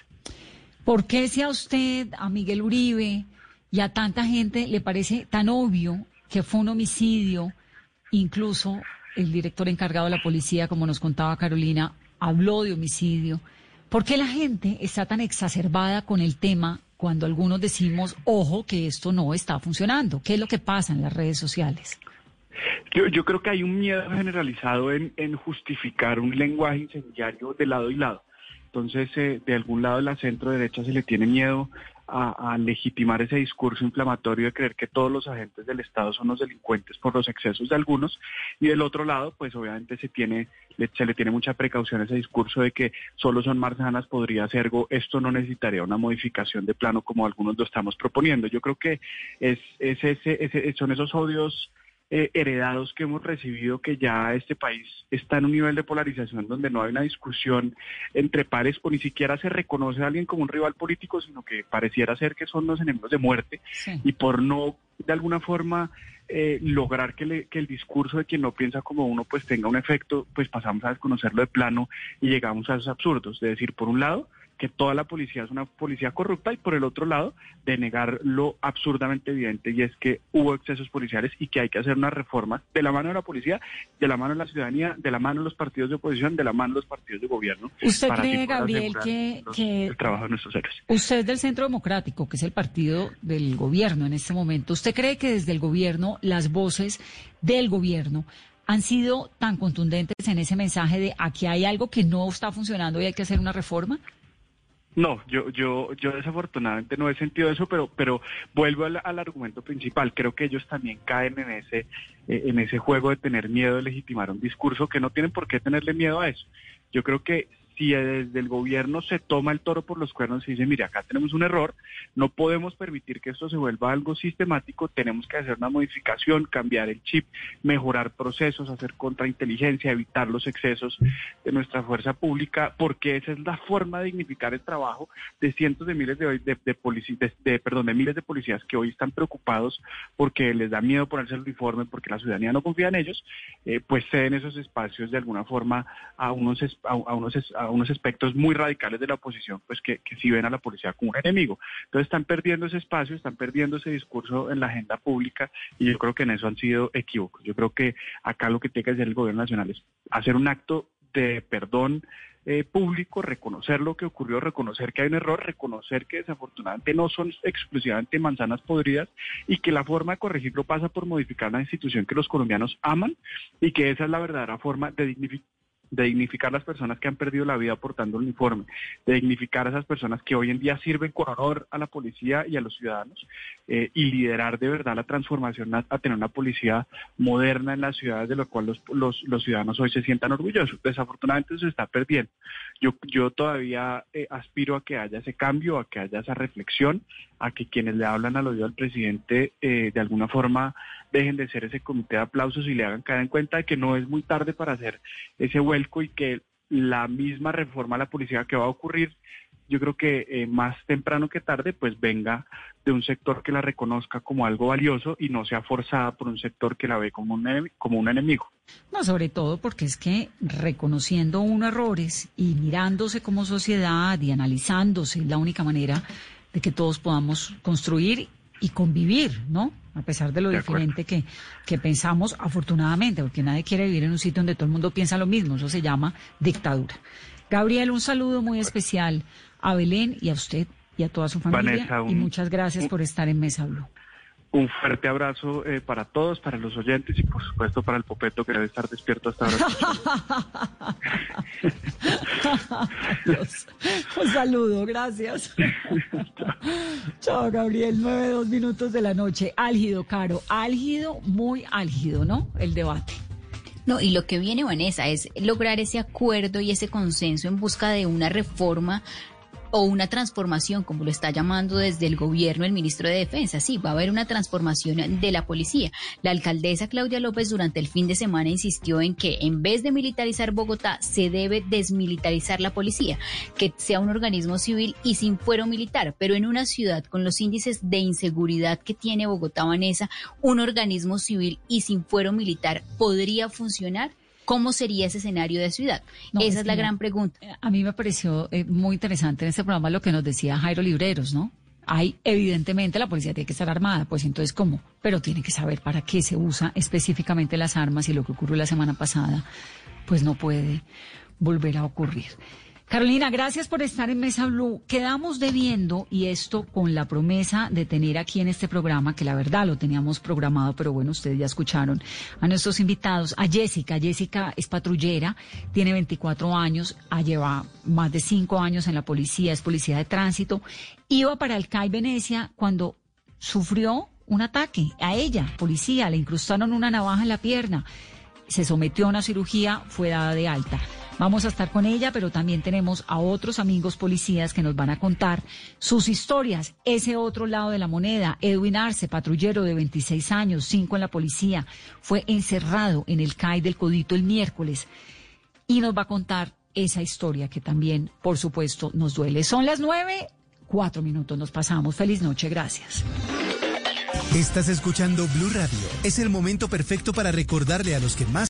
¿Por qué si a usted, a Miguel Uribe y a tanta gente le parece tan obvio que fue un homicidio, incluso el director encargado de la policía, como nos contaba Carolina, habló de homicidio. ¿Por qué la gente está tan exacerbada con el tema cuando algunos decimos, ojo, que esto no está funcionando? ¿Qué es lo que pasa en las redes sociales? Yo, creo que hay un miedo generalizado en, justificar un lenguaje incendiario de lado y lado. Entonces, eh, de algún lado la centro derecha se le tiene miedo a, legitimar ese discurso inflamatorio de creer que todos los agentes del Estado son los delincuentes por los excesos de algunos. Y del otro lado pues obviamente se tiene se le tiene mucha precaución a ese discurso de que solo son marzanas podría ser algo esto no necesitaría una modificación de plano como algunos lo estamos proponiendo. Yo creo que es, es ese, son esos odios eh, heredados que hemos recibido que ya este país está en un nivel de polarización donde no hay una discusión entre pares o ni siquiera se reconoce a alguien como un rival político, sino que pareciera ser que son los enemigos de muerte y por no de alguna forma eh, lograr que, que, el discurso de quien no piensa como uno pues tenga un efecto, pues pasamos a desconocerlo de plano y llegamos a esos absurdos, de decir, por un lado, que toda la policía es una policía corrupta y por el otro lado de negar lo absurdamente evidente y es que hubo excesos policiales y que hay que hacer una reforma de la mano de la policía, de la mano de la ciudadanía, de la mano de los partidos de oposición, de la mano de los partidos de gobierno. ¿Usted cree, Gabriel, que, el trabajo de nuestros héroes? Usted es del Centro Democrático, que es el partido del gobierno en este momento. ¿Usted cree que desde el gobierno las voces del gobierno han sido tan contundentes en ese mensaje de aquí hay algo que no está funcionando y hay que hacer una reforma? No, yo, yo, yo desafortunadamente no he sentido eso, pero, pero vuelvo al, argumento principal. Creo que ellos también caen en ese, eh, en ese juego de tener miedo de legitimar un discurso que no tienen por qué tenerle miedo a eso. Yo creo que si desde el gobierno se toma el toro por los cuernos y dice, mire, acá tenemos un error, no podemos permitir que esto se vuelva algo sistemático, tenemos que hacer una modificación, cambiar el chip, mejorar procesos, hacer contrainteligencia, evitar los excesos de nuestra fuerza pública, porque esa es la forma de dignificar el trabajo de cientos de miles de, de, de, perdón, de miles de policías que hoy están preocupados porque les da miedo ponerse el uniforme, porque la ciudadanía no confía en ellos, eh, pues ceden esos espacios de alguna forma a unos, a, unos unos aspectos muy radicales de la oposición, pues que, que sí ven a la policía como un enemigo. Entonces están perdiendo ese espacio, están perdiendo ese discurso en la agenda pública y yo creo que en eso han sido equívocos. Yo creo que acá lo que tiene que hacer el gobierno nacional es hacer un acto de perdón eh, público, reconocer lo que ocurrió, reconocer que hay un error, reconocer que desafortunadamente no son exclusivamente manzanas podridas y que la forma de corregirlo pasa por modificar la institución que los colombianos aman y que esa es la verdadera forma de dignificar de dignificar las personas que han perdido la vida portando el uniforme, de dignificar a esas personas que hoy en día sirven con honor a la policía y a los ciudadanos eh, y liderar de verdad la transformación a, tener una policía moderna en las ciudades de lo cual los, los, ciudadanos hoy se sientan orgullosos. Desafortunadamente se está perdiendo. Yo, yo todavía eh, aspiro a que haya ese cambio, a que haya esa reflexión, a que quienes le hablan al oído al presidente eh, de alguna forma dejen de ser ese comité de aplausos y le hagan caer en cuenta de que no es muy tarde para hacer ese vuelco y que la misma reforma a la policía que va a ocurrir, yo creo que eh, más temprano que tarde, pues venga de un sector que la reconozca como algo valioso y no sea forzada por un sector que la ve como un, como un enemigo. No, sobre todo porque es que reconociendo unos errores y mirándose como sociedad y analizándose es la única manera de que todos podamos construir y convivir, ¿no? A pesar de lo diferente que, que pensamos, afortunadamente, porque nadie quiere vivir en un sitio donde todo el mundo piensa lo mismo, eso se llama dictadura. Gabriel, un saludo muy especial a Belén y a usted y a toda su familia. y muchas gracias por estar en Mesa Blue. Un fuerte abrazo eh, para todos, para los oyentes y por supuesto para el Popeto que debe estar despierto hasta ahora. Un saludo, gracias. Chao, Gabriel. Nueve, dos minutos de la noche. Álgido, Caro. Álgido, muy álgido, ¿no? El debate. No, y lo que viene, Vanessa, es lograr ese acuerdo y ese consenso en busca de una reforma o una transformación, como lo está llamando desde el gobierno el ministro de Defensa. Sí, va a haber una transformación de la policía. La alcaldesa Claudia López durante el fin de semana insistió en que en vez de militarizar Bogotá, se debe desmilitarizar la policía, que sea un organismo civil y sin fuero militar, pero en una ciudad con los índices de inseguridad que tiene Bogotá, Vanessa, un organismo civil y sin fuero militar podría funcionar. ¿Cómo sería ese escenario de ciudad? No, Esa es es, la gran pregunta. A mí me pareció eh, muy interesante en este programa lo que nos decía Jairo Libreros, ¿no? Hay, evidentemente, la policía tiene que estar armada, pues entonces, ¿cómo? Pero tiene que saber para qué se usa específicamente las armas y lo que ocurrió la semana pasada, pues no puede volver a ocurrir. Carolina, gracias por estar en Mesa Blue. Quedamos debiendo, y esto con la promesa de tener aquí en este programa, que la verdad lo teníamos programado, pero bueno, ustedes ya escucharon a nuestros invitados, a Jessica. Jessica es patrullera, tiene 24 años, ha lleva más de 5 años en la policía, es policía de tránsito. Iba para el CAI Venecia cuando sufrió un ataque a ella, policía, le incrustaron una navaja en la pierna se sometió a una cirugía, fue dada de alta. Vamos a estar con ella, pero también tenemos a otros amigos policías que nos van a contar sus historias. Ese otro lado de la moneda, Edwin Arce, patrullero de 26 años, 5 en la policía, fue encerrado en el CAI del Codito el miércoles y nos va a contar esa historia que también, por supuesto, nos duele. Son las nueve, cuatro minutos nos pasamos. Feliz noche, gracias. Estás escuchando Blue Radio. Es el momento perfecto para recordarle a los que más